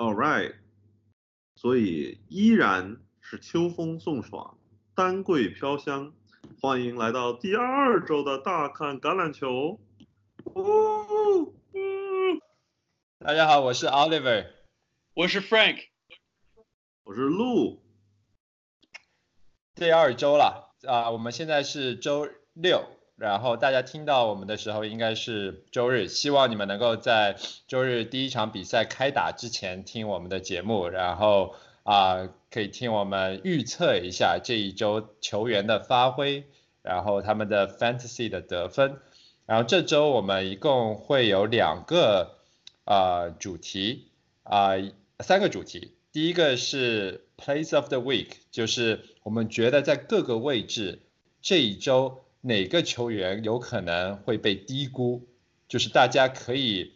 All right，所以依然是秋风送爽，丹桂飘香。欢迎来到第二周的大看橄榄球。大家好，我是 Oliver，我是 Frank，我是陆。第二周了啊，我们现在是周六，然后大家听到我们的时候应该是周日，希望你们能够在周日第一场比赛开打之前听我们的节目，然后啊可以听我们预测一下这一周球员的发挥，然后他们的 Fantasy 的得分，然后这周我们一共会有两个啊主题啊三个主题，第一个是 Place of the Week，就是我们觉得在各个位置这一周哪个球员有可能会被低估，就是大家可以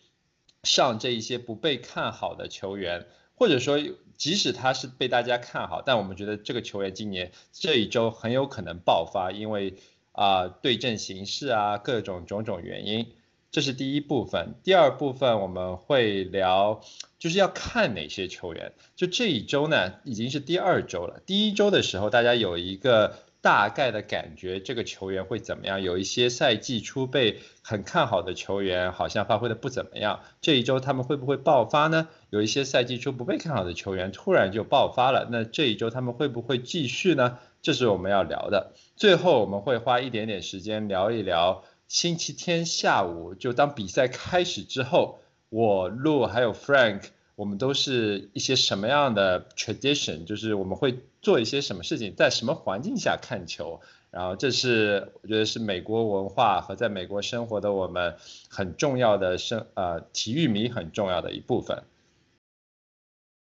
上这一些不被看好的球员，或者说即使他是被大家看好，但我们觉得这个球员今年这一周很有可能爆发，因为啊对阵形势啊各种种种原因。这是第一部分，第二部分我们会聊，就是要看哪些球员。就这一周呢，已经是第二周了。第一周的时候，大家有一个大概的感觉，这个球员会怎么样？有一些赛季初被很看好的球员，好像发挥的不怎么样。这一周他们会不会爆发呢？有一些赛季初不被看好的球员，突然就爆发了。那这一周他们会不会继续呢？这是我们要聊的。最后我们会花一点点时间聊一聊。星期天下午，就当比赛开始之后，我、Lu 还有 Frank，我们都是一些什么样的 tradition，就是我们会做一些什么事情，在什么环境下看球。然后这是我觉得是美国文化和在美国生活的我们很重要的生呃体育迷很重要的一部分，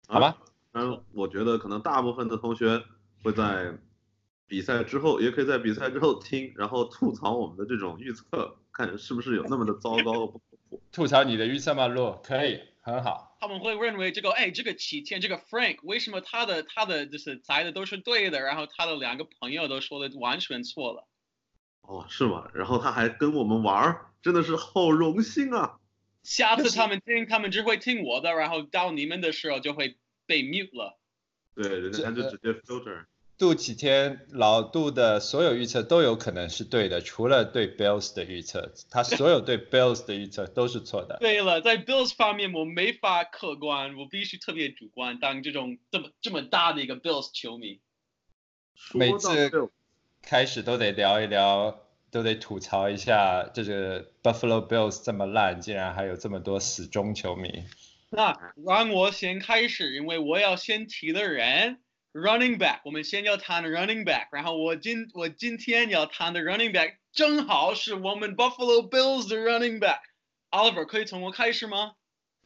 好吧？嗯，我觉得可能大部分的同学会在。比赛之后，也可以在比赛之后听，然后吐槽我们的这种预测，看是不是有那么的糟糕不吐槽你的预测吗？洛，可以，很好。他们会认为这个，哎，这个齐天，这个 Frank，为什么他的他的就是猜的都是对的，然后他的两个朋友都说的完全错了。哦，是吗？然后他还跟我们玩，真的是好荣幸啊！下次他们听，他们只会听我的，然后到你们的时候就会被 mute 了。对，人家就直接 filter。杜启天老杜的所有预测都有可能是对的，除了对 Bills 的预测，他所有对 Bills 的预测都是错的。对了，在 Bills 方面我没法客观，我必须特别主观，当这种这么这么大的一个 Bills 球迷，每次开始都得聊一聊，都得吐槽一下，这个 Buffalo Bills 这么烂，竟然还有这么多死忠球迷。那让我先开始，因为我要先提的人。Running back，我们先要谈的 running back，然后我今我今天要谈的 running back 正好是我们 Buffalo Bills 的 running back。Oliver 可以从我开始吗？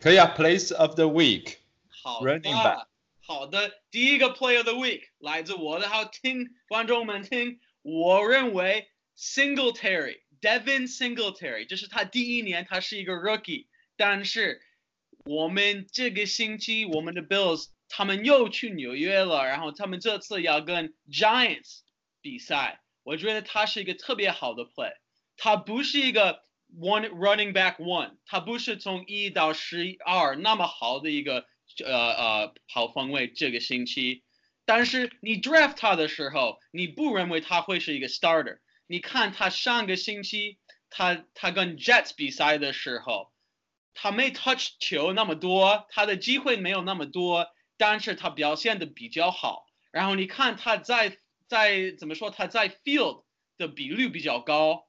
可以啊，Place of the week。好，running back。好的，第一个 Play of the week 来自我的，好听观众们听，我认为 Singletary，Devin Singletary，这是他第一年，他是一个 rookie，但是我们这个星期我们的 Bills。 他们又去纽约了，然后他们这次要跟 Giants 比赛。我觉得他是一个特别好的 play，他不是一个 one running back one，他不是从一到十二那么好的一个呃呃跑方位这个星期。但是你 draft 他的时候，你不认为他会是一个 starter。你看他上个星期他他跟 Jets 比赛的时候，他没 touch 球那么多，他的机会没有那么多。但是他表现的比较好，然后你看他在在怎么说他在 field 的比率比较高，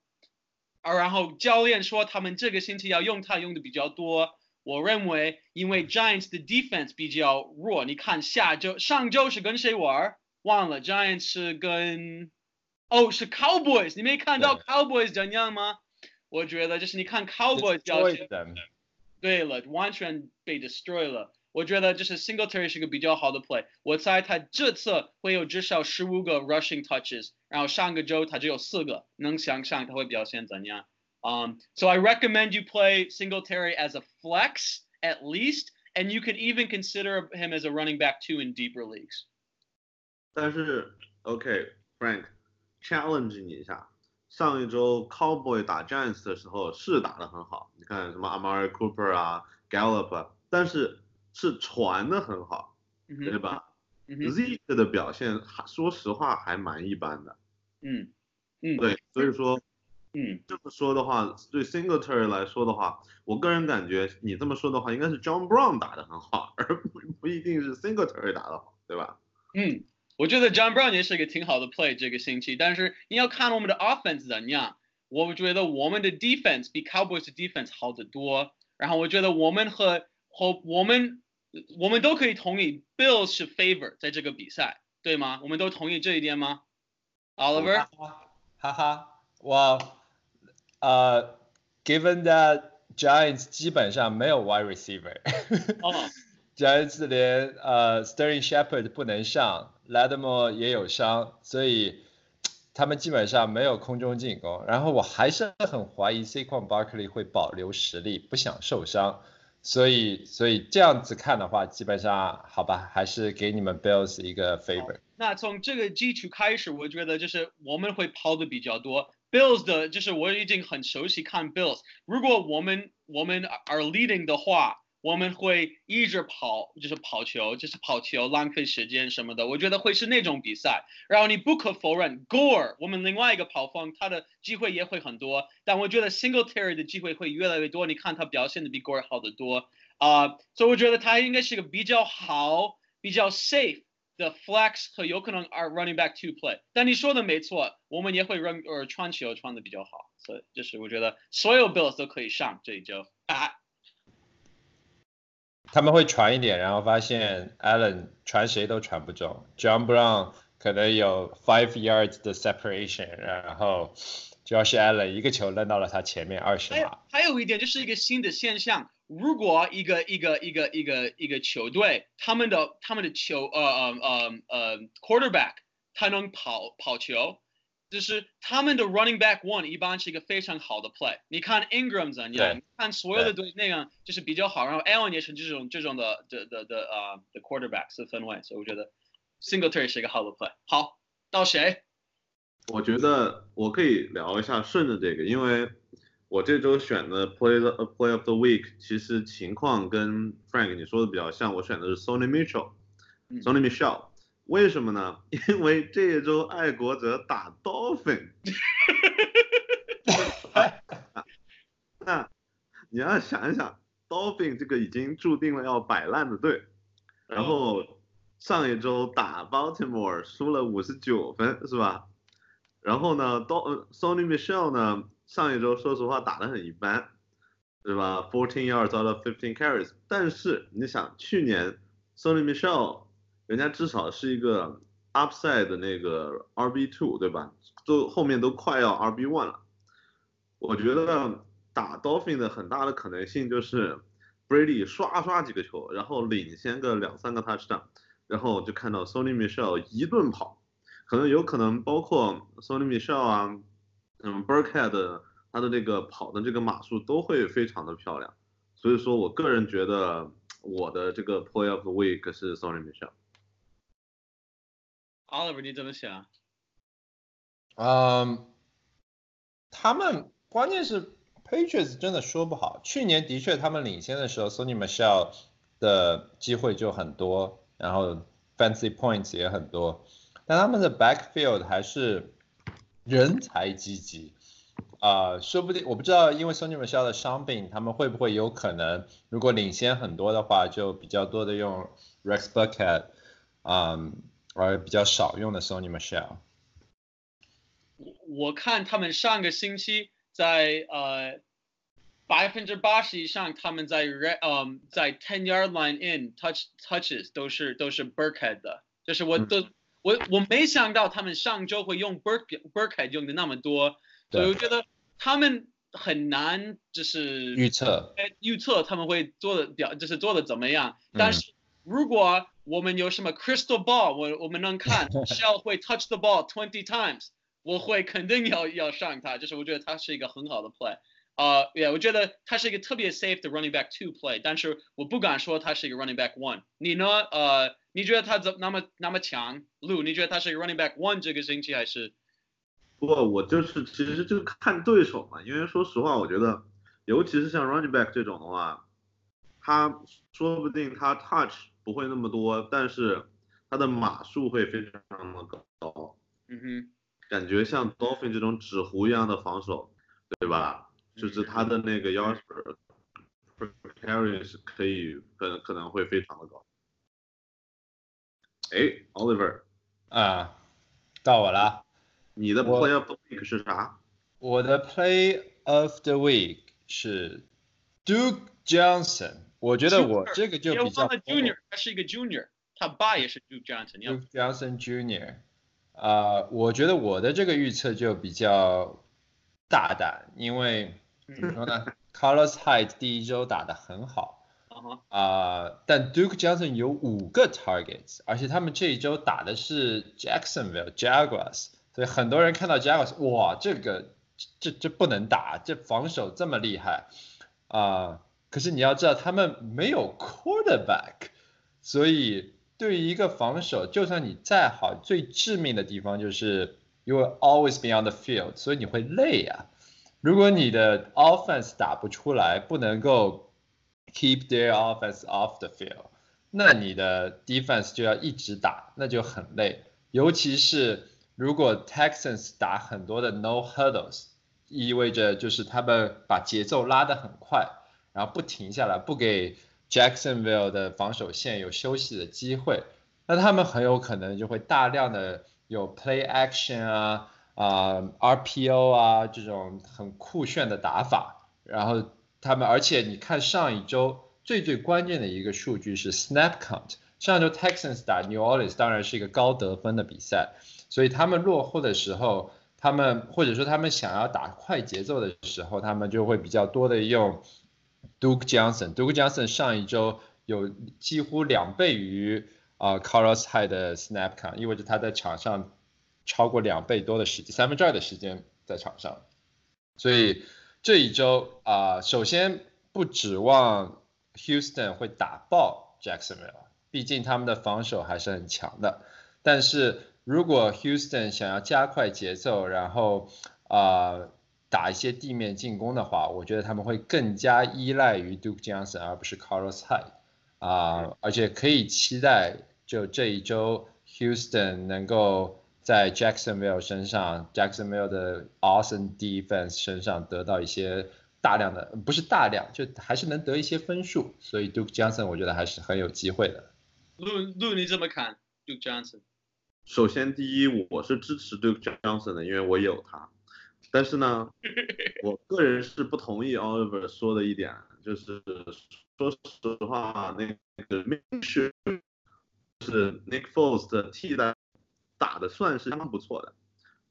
而然后教练说他们这个星期要用他用的比较多。我认为因为 Giants 的 defense 比较弱，你看下周上周是跟谁玩？忘了 Giants 是跟哦是 Cowboys，你没看到 Cowboys 怎样吗？我觉得就是你看 Cowboys 表现，对了，完全被 destroy 了。我觉得就是 Singletary 是个比较好的 play。我猜他这次会有至少十五个 rushing touches，然后上个周他只有四个，能想象他会表现怎样？Um, so I recommend you play Singletary as a flex at least, and you can even consider him as a running back too in deeper leagues. 但是，OK，Frank，challenge 你一下。上一周 Cowboy 打 Giants 的时候是打得很好，你看什么 Amari Cooper 啊，Gallup，但是 是传的很好，对吧嗯哼，？Zeke 的表现还说实话还蛮一般的，嗯嗯，对，所以说嗯这么说的话，对 Singletary 来说的话，我个人感觉你这么说的话，应该是 John Brown 打的很好，而不不一定是 Singletary 打的好，对吧？嗯，我觉得 John Brown 也是一个挺好的 play 这个星期，但是你要看我们的 offense 怎样。我觉得我们的 defense 比 Cowboys 的 defense 好得多。然后我觉得我们和和我们我们都可以同意 Bills 是 favor 在这个比赛，对吗？我们都同意这一点吗？Oliver，哈哈，哇，呃，given that Giants 基本上没有 wide receiver，哦，Giants 连呃 Sterling Shepard 不能上，Lattimore 也有伤，所以他们基本上没有空中进攻。然后我还是很怀疑 Saquon Barkley 会保留实力，不想受伤。所以，所以这样子看的话，基本上好吧，还是给你们 Bills 一个 favor。那从这个基础开始，我觉得就是我们会抛的比较多。Bills 的，就是我已经很熟悉看 Bills。如果我们我们 are leading 的话，我们会一直跑，就是跑球，就是跑球，浪费时间什么的。我觉得会是那种比赛。然后你不可否认，Gore 我们另外一个跑锋，他的机会也会很多。但我觉得 Single Terry 的机会会越来越多。你看他表现的比 Gore 好得多啊、所以我觉得他应该是个比较好、比较 safe 的 flex 和有可能 are running back to play。但你说的没错，我们也会 run 呃传球传的比较好，所以就是我觉得所有 Bills 都可以上这一周啊。他们会传一点，然后发现 Allen 传谁都传不中，John Brown 可能有 five yards 的 separation，然后主要是 Allen 一个球扔到了他前面二十码。还有一点就是一个新的现象，如果一个一个一个一个一个球队，他们的他们的球呃呃呃呃 quarterback 他能跑跑球，就是他们的 running back one 一般是一个非常好的 play。你看 Ingram 怎样？对你看所有的队那样就是比较好，然后 Allen 也是这种这种的的的的呃的 quarterback 是分位，所以我觉得 Singletary 是一个好的 play。好，到谁？我觉得我可以聊一下顺着这个，因为我这周选的 Play the Play of the Week，其实情况跟 Frank 你说的比较像，我选的是 Sony Mitchell，Sony 嗯 Michel。为什么呢？因为这一周爱国者打 Dolphin，那你要想一想，Dolphin 这个已经注定了要摆烂的队，然后上一周打 Baltimore 输了五十九分，是吧？然后呢，，Dol Sony Michelle 呢，上一周说实话打得很一般，对吧？Fourteen yards out of fifteen carries，但是你想，去年 Sony Michel 人家至少是一个 upside 的那个 RB two，对吧？都后面都快要 RB one 了。我觉得打 Dolphin 的很大的可能性就是 Brady 刷刷几个球，然后领先个两三个 touchdown，然后就看到 Sony Michel 一顿跑。可能有可能包括 Sony Michel 啊，嗯 Burkhead 他的这个跑的这个码数都会非常的漂亮，所以说我个人觉得我的这个 Play of the Week 是 Sony Michel。Oliver 你怎么想？嗯，他们关键是 Patriots 真的说不好。去年的确他们领先的时候，Sony Michelle 的机会就很多，然后 fancy points 也很多，但他们的 backfield 还是人才济济。啊、说不定我不知道，因为 Sony Michelle 的伤病，他们会不会有可能，如果领先很多的话，就比较多的用 Rex Burkhead，嗯，而比较少用的 Sony Michel。我我看他们上个星期在呃百分之八十以上，他们在 re 嗯在 ten yard line in touch touches 都是都是 Burkhead 的，就是我都、我我没想到他们上周会用 Burk Burkhead 用的那么多，所以我觉得他们很难就是预测，呃预测他们会做的表，就是做的怎么样。但是如果我们有什么 crystal ball，我我们能看 Shell 会 touch the ball twenty times，我会肯定要要上他，就是我觉得他是一个很好的 play。啊、uh,，yeah，我觉得他是一个特别 safe 的 running back two play，但是我不敢说他是一个 running back one。你呢？呃、uh,，你觉得他怎那么那么强？路，你觉得他是一个 running back one 这个星期还是？不，我就是其实就看对手嘛，因为说实话，我觉得尤其是像 running back 这种的话，他说不定他 touch 不会那么多，但是它的码数会非常的高。嗯哼，感觉像 Dolphin 这种纸糊一样的防守，对吧？就是他的那个要求 p r e c a r i o u 是可以可能可能会非常的高。哎，Oliver，啊，到我了。你的 Play of the Week 是啥？我的 Play of the Week 是 Duke Johnson。我觉得我这个就比较 Junior，他是一个 Junior，他爸也是 Duke Johnson。Duke Johnson Junior，啊、我觉得我的这个预测就比较大胆，因为怎么说呢？Carlos Hyde 第一周打得很好啊、但 Duke Johnson 有五个 targets，而且他们这一周打的是 Jacksonville Jaguars，所以很多人看到 Jaguars，哇，这个这这不能打，这防守这么厉害啊、可是你要知道他们没有 quarterback，所以对于一个防守，就算你再好，最致命的地方就是 you will always be on the field，所以你会累啊。如果你的 offense 打不出来，不能够 keep their offense off the field，那你的 defense 就要一直打，那就很累。尤其是如果 Texans 打很多的 no hurdles，意味着就是他们把节奏拉得很快，然后不停下来，不给 Jacksonville 的防守线有休息的机会，那他们很有可能就会大量的有 play action 啊啊、RPO 啊这种很酷炫的打法，然后他们而且你看上一周最最关键的一个数据是 snap count，上周 Texans 打 New Orleans 当然是一个高得分的比赛，所以他们落后的时候。他们或者说他们想要打快节奏的时候，他们就会比较多的用 Duke Johnson。Duke Johnson 上一周有几乎两倍于啊、Carlos Hyde 的 snap count，意味着他在场上超过两倍多的时间，三分之二的时间在场上。所以这一周啊、首先不指望 Houston 会打爆 Jacksonville，毕竟他们的防守还是很强的。但是如果 Houston 想要加快节奏，然后啊、打一些地面进攻的话，我觉得他们会更加依赖于 Duke Johnson 而不是 Carlos Hyde 啊、而且可以期待就这一周 Houston 能够在 Jacksonville 身上，Jacksonville 的 awesome defense 身上得到一些大量的，不是大量，就还是能得一些分数，所以 Duke Johnson 我觉得还是很有机会的。路路你怎么看 Duke Johnson？首先，第一，我是支持 Duke Johnson 的，因为我有他。但是呢，我个人是不同意 Oliver 说的一点，就是说实话，那个 Minshew 是 Nick Foles 的替代，打的算是相当不错的。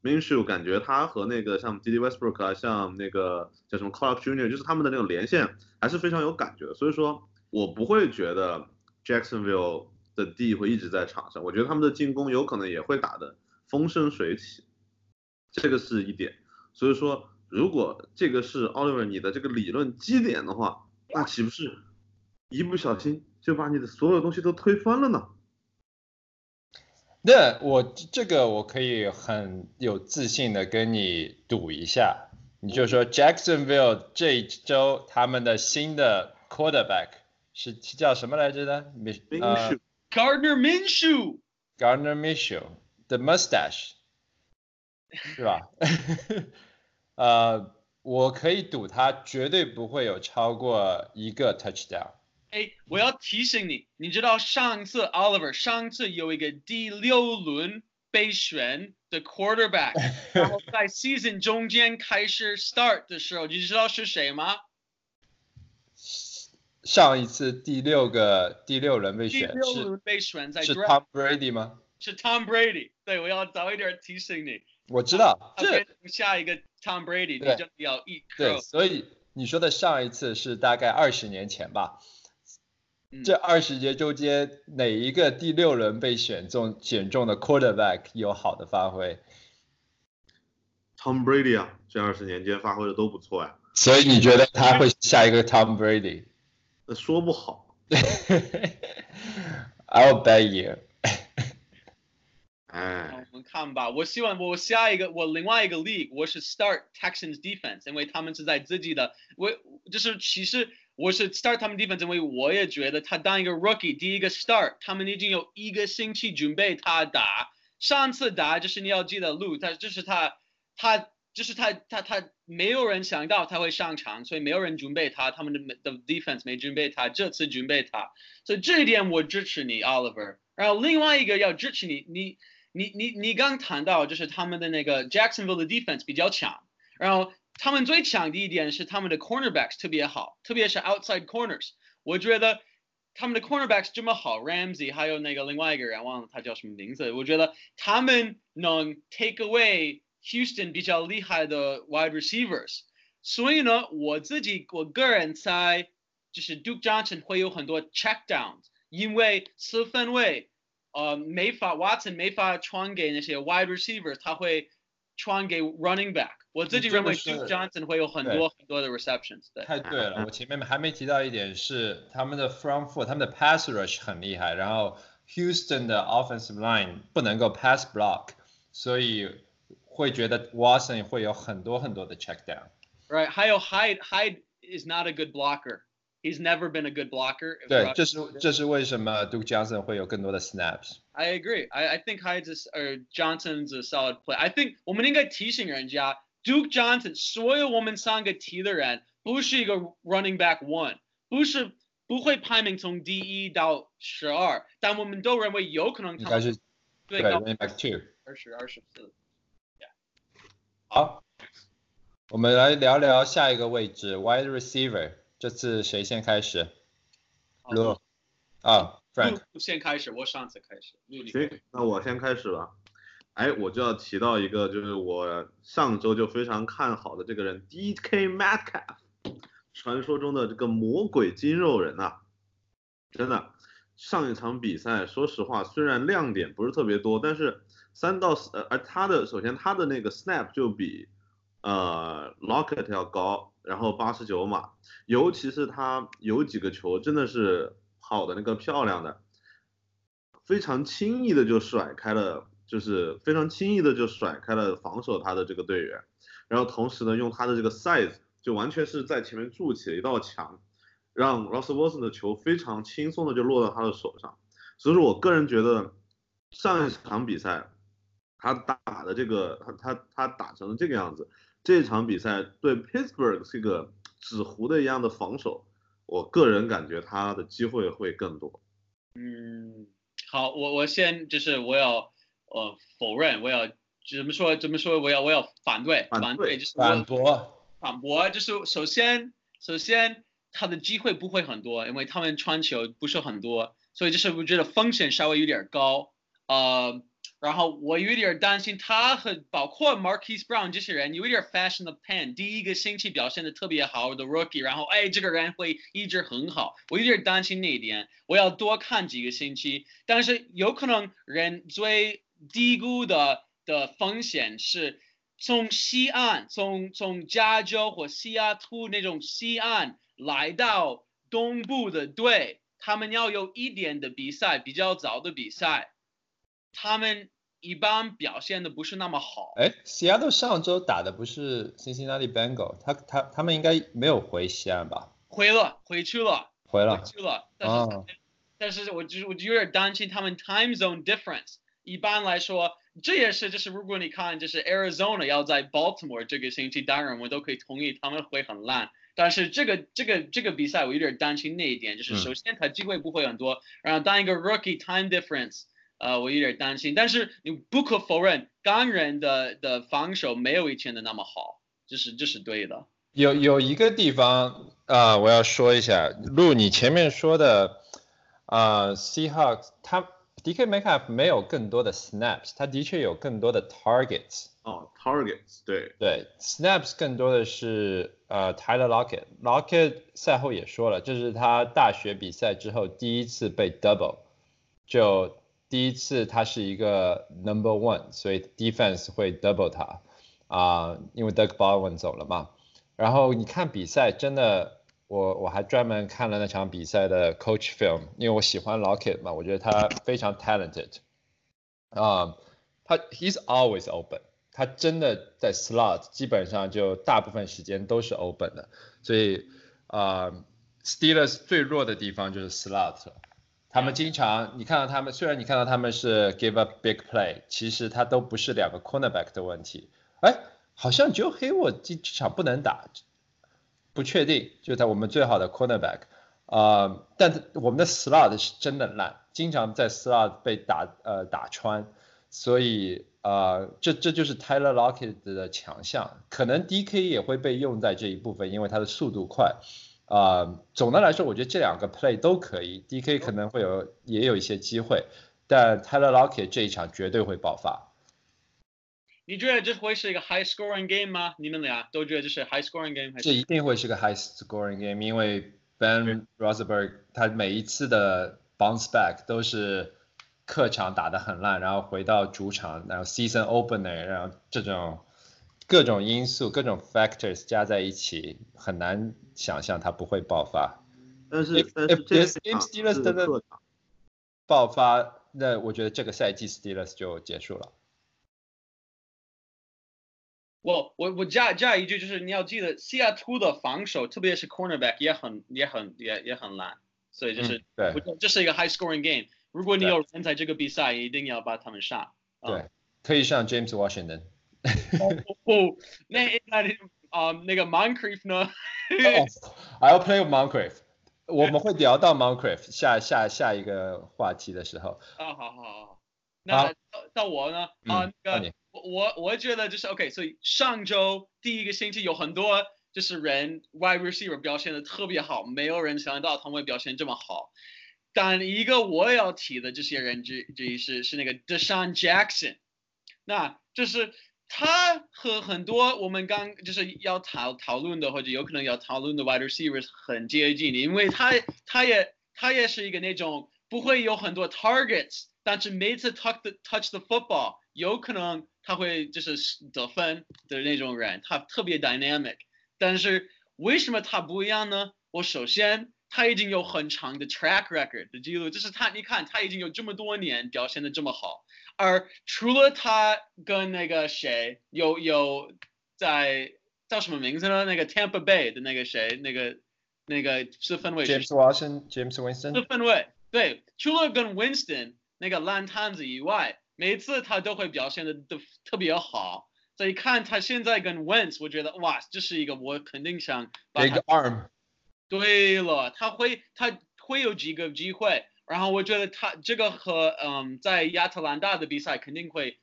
Minshew 感觉他和那个像 D.D. Westbrook 啊，像那个叫什么 Clark Jr.，就是他们的那种连线还是非常有感觉的。所以说我不会觉得 Jacksonville 的 D 会一直在场上，我觉得他们的进攻有可能也会打的风生水起，这个是一点。所以说，如果这个是 Oliver 你的这个理论基点的话，那岂不是一不小心就把你的所有东西都推翻了呢？那我这个我可以很有自信的跟你赌一下，你就说 Jacksonville 这一周他们的新的 quarterback 是是叫什么来着的？米呃 Minshew Gardner Minshew，Gardner Minshew the mustache 是吧？呃，我可以赌他绝对不会有超过一个 touchdown。哎，我要提醒你，你知道上次 Oliver 上次有一个第六轮被选的 quarterback，然后在 season 中间开始 start 的时候，你知道是谁吗？上一次第六个第六轮被第选是被选在是 Tom Brady 吗？是 Tom Brady。对，我要早一点提醒你，我知道，这下一个 Tom Brady，对你真的要 eat 对，所以你说的上一次是大概二十年前吧？嗯这二十节中间哪一个第六轮被选中选中的 quarterback 有好的发挥？Tom Brady 啊，这二十年间发挥的都不错呀、所以你觉得他会下一个 Tom Brady？那说不好。I'll bet you。好哎，我们看吧。我希望我下一个我另外一个 league 我是 start Texans defense，因为他们是在自己的我就是其实我是 start 他们 defense，因为我也觉得他当一个 rookie 第一个 start，他们已经有一个星期准备他打。上次打就是你要记得路，他就是他他就是他他他没有人想到他会上场，所以没有人准备他，他们的的 defense 没准备他，这次准备他，所以这一点我支持你 Oliver。然后另外一个要支持你，你你你你刚谈到就是他们的那个 Jacksonville 的 defense 比较强，然后。他们最强的一点是他们的 cornerbacks 特别好，特别是 outside corners。我觉得他们的 cornerbacks 这么好，Ramsey 还有那个另外一个人忘了他叫什么名字。我觉得他们能 take away Houston 比较厉害的 wide receivers。所以呢，我自己我个人猜，就是 Duke Johnson 会有很多 check downs，因为四分位，呃，没法 Watson 没法传给那些 wide receivers，他会传给 running back。我自己认为 Duke Johnson 会有很多很多的 receptions。太对了，我前面还没提到一点是他们的 front foot，他们的 pass rush 很厉害，然后 Houston 的 offensive line 不能够 pass block，所以会觉得 Watson 会有很多很多的 check down。Right，还有 Hyde Hyde is not a good blocker。 He's never been a good blocker. 对，这是这是为什么 Duke Johnson 会有更多的 snaps。I agree. I I think Hyde is or Johnson's a solid play. I think 我们应该提醒人家。Duke Johnson，所有我们三个提的人不是一个 running back one，不是不会排名从第一到十二，但我们都认为有可能应该是对 running back two，二十二十四。好，我们来聊聊下一个位置 wide receiver， 这次谁先开始？罗啊，Frank 先开始，我上次开始。行，那我先开始吧。哎，我就要提到一个，就是我上周就非常看好的这个人，D.K. Metcalf，传说中的这个魔鬼肌肉人呐，真的，上一场比赛，说实话，虽然亮点不是特别多，但是三到四，呃，而他的首先他的那个 snap 就比呃 Lockett 要高，然后八十九码，尤其是他有几个球真的是跑的那个漂亮的，非常轻易的就甩开了。就是非常轻易的就甩开了防守他的这个队员，然后同时呢，用他的这个 size 就完全是在前面筑起了一道墙，让 Ross Wilson 的球非常轻松的就落到他的手上。所以说我个人觉得上一场比赛他打的这个他他他打成了这个样子，这场比赛对 Pittsburgh 这个纸糊的一样的防守，我个人感觉他的机会会更多。嗯，好，我我先就是我要。呃，否认，我要怎么说？怎么说？我要我要反对，反对就是反驳，反驳就是首先，首先他的机会不会很多，因为他们传球不是很多，所以就是我觉得风险稍微有点高。呃，然后我有点担心他和包括 Marquis Brown 这些人有点 fashion the pen，第一个星期表现的特别好的 rookie，然后哎这个人会一直很好，我有点担心那一点，我要多看几个星期，但是有可能人最。低估的的风险是从西岸，从从加州或西雅图那种西岸来到东部的队，他们要有一点的比赛，比较早的比赛，他们一般表现的不是那么好。哎，西雅图上周打的不是 Cincinnati Bengal，他他他们应该没有回西安吧？回了，回去了，回了，去了。但是，但是我就是我就有点担心他们 time zone difference。一般来说，这也是就是如果你看就是 Arizona 要在 Baltimore 这个星期，当然我都可以同意他们会很烂。但是这个这个这个比赛我有点担心那一点，就是首先他机会不会很多，然后当一个 rookie time difference，呃，我有点担心。但是你不可否认，钢人的的防守没有以前的那么好，这是这是对的。有有一个地方啊，我要说一下，路你前面说的啊，Seahawks 他。D.K. Metcalf 没有更多的 snaps，他的确有更多的 targets。哦，targets，对对，snaps 更多的是呃 Tyler Lockett。Lockett 赛后也说了，这是他大学比赛之后第一次被 double，就第一次他是一个 number one，所以 defense 会 double 他啊，因为 Doug Baldwin 走了嘛。然后你看比赛真的。我我还专门看了那场比赛的 coach film，因为我喜欢 Lockett 嘛，我觉得他非常 talented，啊，他 he's always open，他真的在 slot 基本上就大部分时间都是 open 的，所以啊 Steelers 最弱的地方就是 slot，他们经常你看到他们，虽然你看到他们是 give up big play，其实他都不是两个 cornerback 的问题。哎，好像 Joe Hayward 这场不能打，不确定，就在我们最好的 cornerback，啊，但我们的 slot 是真的烂，经常在 slot 被打呃打穿，所以呃这这就是 Tyler Lockett 的强项，可能 DK 也会被用在这一部分，因为他的速度快。啊，总的来说，我觉得这两个 play 都可以，DK 可能会有也有一些机会，但 Tyler Lockett 这一场绝对会爆发。你觉得这会是一个 high scoring game 吗？你们俩都觉得这是 high scoring game 还是？这一定会是个 high scoring game，因为 Ben Rosenberg 他每一次的 bounce back 都是客场打得很烂，然后回到主场，然后 season opener，然后这种各种因素、各种 factors 加在一起，很难想象它不会爆发。但是 If 但是这 if 场 Steelers 是爆发，那我觉得这个赛季 Steelers 就结束了。我我我加加一句，就是你要记得西雅图的防守，特别是 cornerback 也很也很也也很烂，所以就是、嗯对这是一个 high scoring game。如果你有人在这个比赛，一定要把他们杀。啊对，可以上 James Washington。哦，那那你啊、那个 Moncrief 呢？哦 I'll play Moncrief。我们会聊到 Moncrief 下下下一个话题的时候。啊，好好好，那到到我呢？啊，嗯那个你我我我觉得就是 OK，所以上周第一个星期有很多就是人 wide receiver 表现的特别好，没有人想到他们会表现这么好。但一个我要提的这些人之之一是是那个 Deshaun Jackson，那就是他和很多我们刚就是要讨讨论的或者有可能要讨论的 wide receivers 很接近，因为他他也他也是一个那种不会有很多 targets，但是每次 touch the touch the football 有可能他会就是得分的那种人，他特别 dynamic。但是为什么他不一样呢？我首先他已经有很长的 track record 的记录，就是他你看他已经有这么多年表现的这么好，而除了他跟那个谁有有在叫什么名字呢？那个 Tampa Bay 的那个谁，那个那个四分卫 James Washington、James Winston 四。分卫，对，除了跟 Winston 那个烂摊子以外，每次他都会表现的都特别好。所以看他现在跟 Wentz，我觉得哇，这是一个我肯定想把 Big。arm，对了，他会他会有几个机会，然后我觉得他这个和嗯在亚特兰大的比赛肯定会，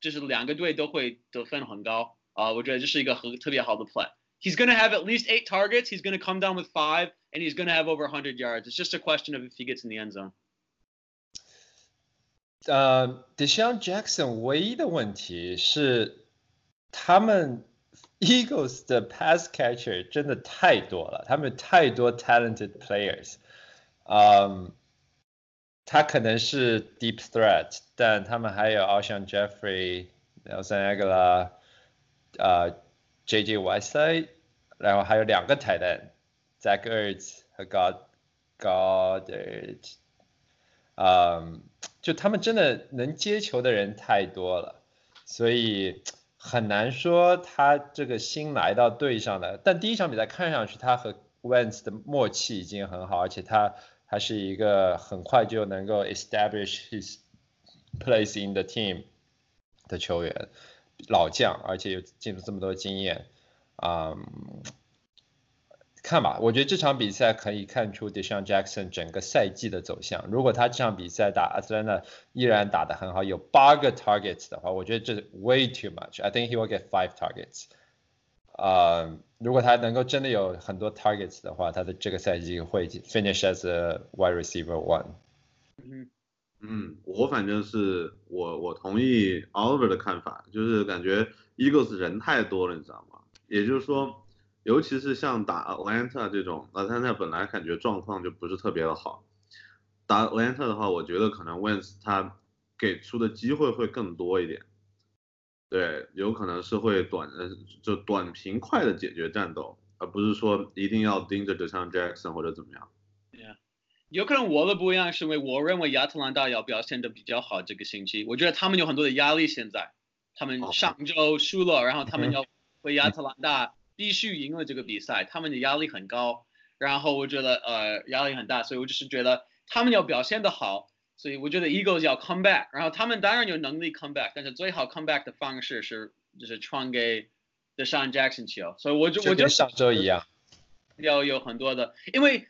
就是两个队都会得分很高啊、我觉得这是一个很特别好的 play。He's going to have at least eight targets. He's going to come down with five, and he's going to have over 100 yards. It's just a question of if he gets in the end zone. 呃，Deshaun Jackson 唯一的问题是，他们 Eagles 的 pass catcher 真的太多了，他们有太多 talented players。嗯， 他可能是 deep threat，但他们还有 Alshon Jeffrey、Nelson Aguilar、呃 JJ Whiteside，然后还有两个 tight end，Zach Ertz 和 God Goddard。嗯，就他们真的能接球的人太多了，所以很难说他这个新来到队上的。但第一场比赛看上去他和 Wentz 的默契已经很好，而且他他是一个很快就能够 establish his place in the team 的球员，老将，而且有进入这么多经验，啊、看吧，我觉得这场比赛可以看出 Deshaun Jackson 整个赛季的走向。如果他这场比赛打 Atlanta 依然打得很好，有八个 targets 的话，我觉得这是 way too much. I think he will get five targets. 啊、如果他能够真的有很多 targets 的话，他的这个赛季会 finish as a wide receiver one. 嗯嗯，我反正是我我同意 Oliver 的看法，就是感觉 Eagles 人太多了，你知道吗？也就是说，尤其是像打 Atlanta 这种，Atlanta 本来感觉状况就不是特别的好，打 Atlanta 的话，我觉得可能 Wins 他给出的机会会更多一点，对，有可能是会短呃就短平快的解决战斗，而不是说一定要盯着 Deshaun Jackson 或者怎么样。有可能我的不一样是因为我认为亚特兰大要表现的比较好这个星期，我觉得他们有很多的压力现在，他们哦上周输了，然后他们嗯要为亚特兰大必须赢了这个比赛，他们的压力很高。然后我觉得呃压力很大，所以我就是觉得他们要表现的好，所以我觉得 Eagles 要 come back，然后他们当然有能力 come back，但是最好 come back 的方式是就是传给 Deshaun Jackson 球，所以我就我就上周一样。要有很多的，因为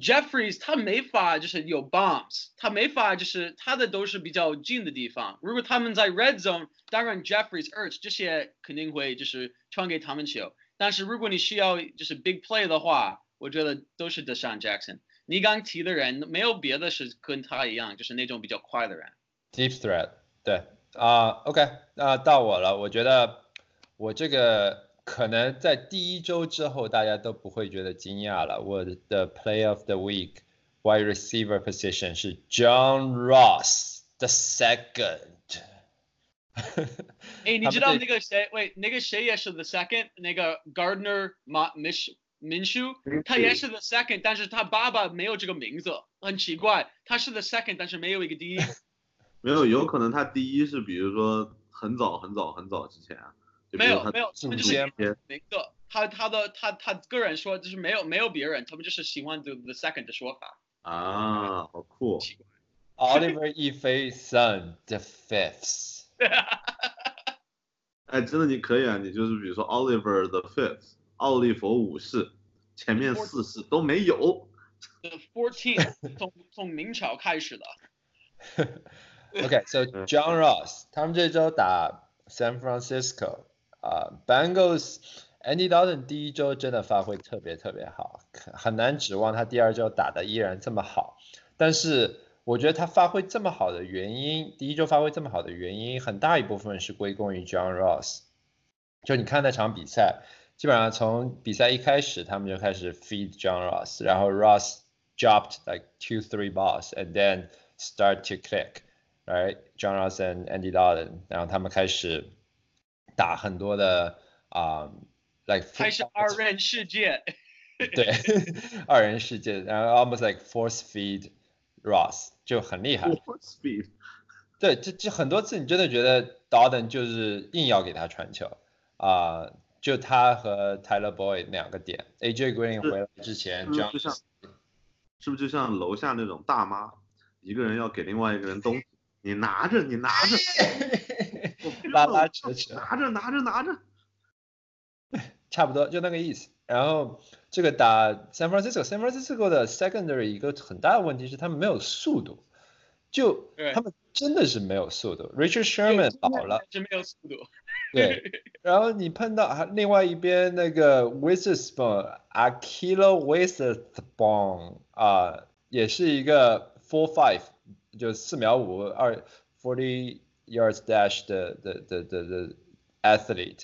Jeffries 他没法就是有 bombs，他没法就是他的都是比较近的地方。如果他们在 red zone，当然 Jeffries、Ertz 这些肯定会就是传给他们球。但是如果你需要就是 big play 的话，我觉得都是 Deshaun Jackson。你刚提的人没有别的是跟他一样，就是那种比较快的人。Deep threat，对啊、o k 那到我了。我觉得我这个可能在第一周之后大家都不会觉得惊讶了。我的 Play of the Week wide receiver position 是 John Ross the second。哎，你知道那个谁？喂，那个谁也是 the second，那个 Gardner 马 Mish Minshew，他也是 the second，但是他爸爸没有这个名字，很奇怪。他是 the second，但是没有一个第一。没有，有可能他第一是比如说很早很早很早之前啊，就比如他没有没有，进他就是名字。他他的他他个人说就是没有没有别人，他们就是喜欢 the the second 的说法。啊，好酷，Oliver E. Efei son the fifth。哎，真的你可以啊，你就是比如说 Oliver the Fifth，奥利弗五世，前面四世都没有，The fourteen 从从明朝开始的。OK，so、John Ross 他们这周打 San Francisco 啊、Bengals Andy Dalton 第一周真的发挥特别特别好，很难指望他第二周打的依然这么好。但是我觉得他发挥这么好的原因，第一周发挥这么好的原因，很大一部分是归功于 John Ross。就你看那场比赛，基本上从比赛一开始，他们就开始 feed John Ross，然后 Ross dropped like two three balls and then start to click。right? John Ross and Andy Dalton，然后他们开始打很多的啊、like 开始二人世界。对二人世界，然后 almost like force feed Ross 就很厉害。 Four speed，对，这这很多次你真的觉得 Dalton 就是硬要给他传球啊、 就他和 Tyler Boyd 两个点，AJ Green 回来之前是不是就像是不是就像楼下那种大妈，一个人要给另外一个人东西，你拿着，你拿着，拉要拉扯扯。拿着拿着拿着，差不多就那个意思。然后这个打 San Francisco，San Francisco 的 secondary 一个很大的问题是他们没有速度，就对他们真的是没有速度。Richard Sherman 老了，是没有速度。对，然后你碰到啊另外一边那个 Witherspoon，Akilo Witherspoon 啊，也是一个 four five，就四秒五二 forty yards dash 的的的的的 athlete，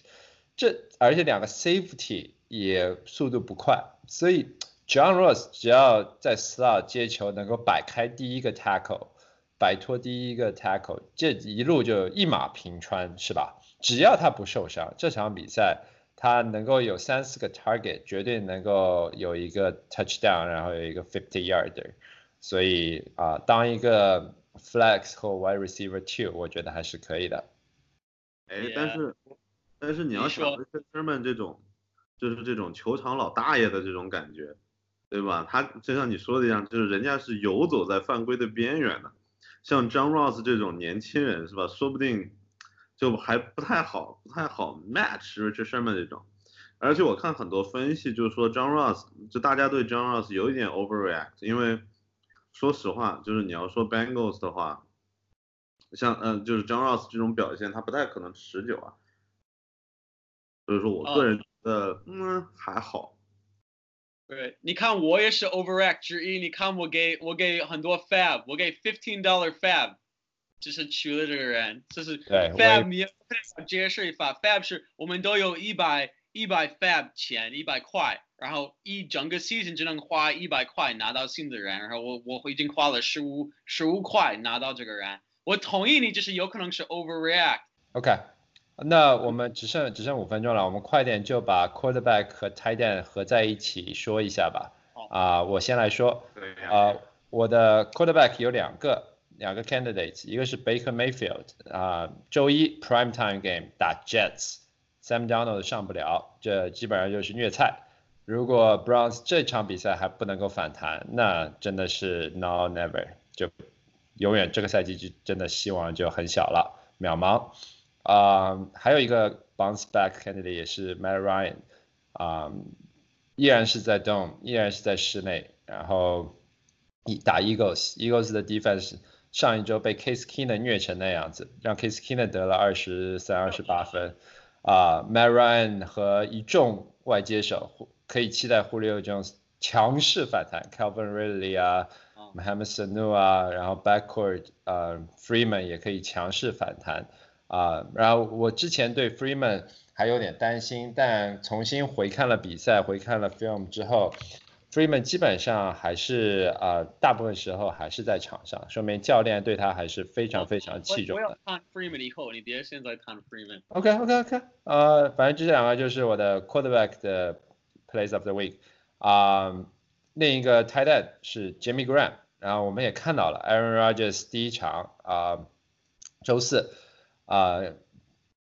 这而且两个 safety 也速度不快，所以 John Ross 只要在 slot 接球能够摆开第一个 tackle，摆脱第一个 tackle，这一路就一马平川，是吧？只要他不受伤，这场比赛他能够有三四个 target，绝对能够有一个 touchdown，然后有一个 fifty yarder。所以啊、当一个 flex 或 wide receiver two，我觉得还是可以的。哎但是但是你要想 Sherman 这种，就是这种球场老大爷的这种感觉，对吧？他就像你说的一样，就是人家是游走在犯规的边缘的，像 John Ross 这种年轻人是吧？说不定就还不太好，不太好 match Richard Sherman 这种。而且我看很多分析，就是说 John Ross，就大家对 John Ross 有一点 overreact，因为说实话，就是你要说 Bengals 的话，像嗯、就是 John Ross 这种表现，他不太可能持久啊。所以说我个人觉得，嗯，还好。对，你看我也是 overreact 之一。你看我给我给很多 fab，我给 fifteen dollar fab，就是娶了这个人，就是 fab 你解释一下，fab 是我们都有一百一百 fab 钱，一百块，然后一整个 season 只能花一百块拿到新的人，然后我我已经花了十五十五块拿到这个人，我同意你，就是有可能是 overreact。OK，那我们只剩只剩五分钟了，我们快点就把 quarterback 和 tight end 合在一起说一下吧。好啊、我先来说，对啊、我的 quarterback 有两个，两个 candidates，一个是 Baker Mayfield 啊、周一 prime time game 打 Jets，Sam Darnold 上不了，这基本上就是虐菜。如果 Browns 这场比赛还不能够反弹，那真的是 now never 就永远这个赛季就真的希望就很小了，渺茫。啊、还有一个 bounce back candidate 也是 Matt Ryan，啊、依然是在 dome，依然是在室内，然后打 Eagles，Eagles 的 defense 上一周被 Case Keenum 虐成那样子，让 Case Keenum 得了二十三、二十八分。啊、m a t t Ryan 和一众外接手可以期待 Julio Jones 强势反弹，Calvin Ridley 啊啊，Mohamed Sanu 啊，然后 backcourt 呃 Freeman 也可以强势反弹啊、然后我之前对 Freeman 还有点担心，但重新回看了比赛，回看了 film 之后，Freeman 基本上还是呃大部分时候还是在场上，说明教练对他还是非常非常器重的我我要。看 Freeman 以后，你别现在看 Freeman。OK OK OK，呃，反正这两个就是我的 quarterback 的 plays of the week 啊、另一个 tight end 是 Jimmy Graham，然后我们也看到了 Aaron Rodgers 第一场啊、周四啊、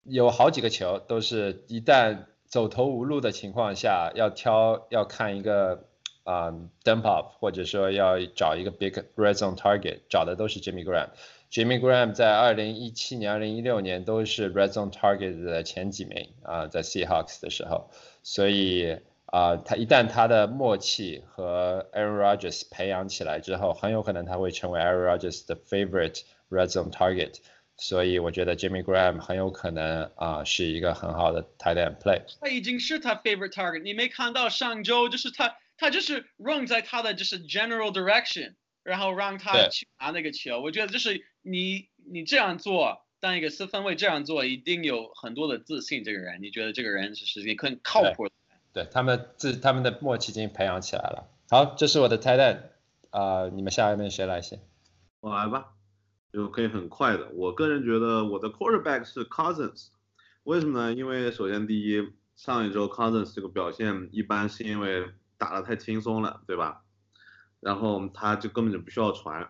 有好几个球都是一旦走投无路的情况下，要挑要看一个啊、dump off，或者说要找一个 big red zone target，找的都是 Jimmy Graham。Jimmy Graham 在二零一七年、二零一六年都是 Red Zone Target 的前几名啊、在 Seahawks 的时候，所以啊、他一旦他的默契和 Aaron Rodgers 培养起来之后，很有可能他会成为 Aaron Rodgers 的 favorite Red Zone Target，所以我觉得 Jimmy Graham 很有可能啊、是一个很好的 tight end play。他已经是他 favorite target，你没看到上周就是他，他就是 run 在他的就是 general direction，然后让他去拿那个球。我觉得就是你你这样做，当一个四分卫这样做，一定有很多的自信。这个人，你觉得这个人是是很靠谱的？对他们自他们的默契已经培养起来了。好，这是我的 tight end，啊、你们下面谁来先？我来吧，就可以很快的。我个人觉得我的 quarterback 是 Cousins，为什么呢？因为首先第一，上一周 Cousins 这个表现一般是因为打得太轻松了，对吧？然后他就根本就不需要传，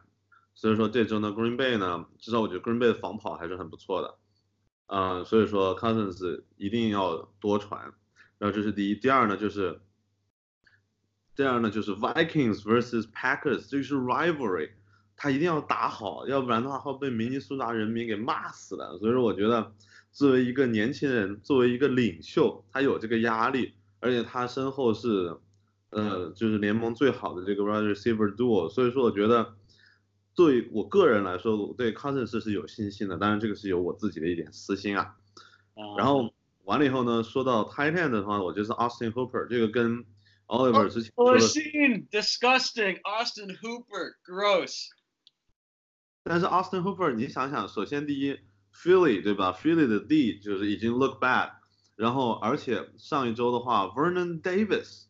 所以说这周呢 Green Bay 呢，至少我觉得 Green Bay 的防跑还是很不错的，嗯、所以说 Cousins 一定要多传。然后这是第一，第二呢就是，第二呢就是 Vikings vs Packers，这是 rivalry，他一定要打好，要不然的话会被明尼苏达人民给骂死的。所以说我觉得作为一个年轻人，作为一个领袖，他有这个压力，而且他身后是，呃，就是联盟最好的这个 wide receiver duo，所以说我觉得。对我个人来说，我对 Cousins 是有信心的，当然这个是有我自己的一点私心啊。啊然后完了以后呢，说到 tight end 的话，我就是 Austin Hooper，这个跟 Oliver 之前说恶的，心，disgusting。Austin Hooper，gross。但是 Austin Hooper，你想想，首先第一，Philly 对吧？Philly 的 D 就是已经 look bad，然后而且上一周的话，Vernon Davis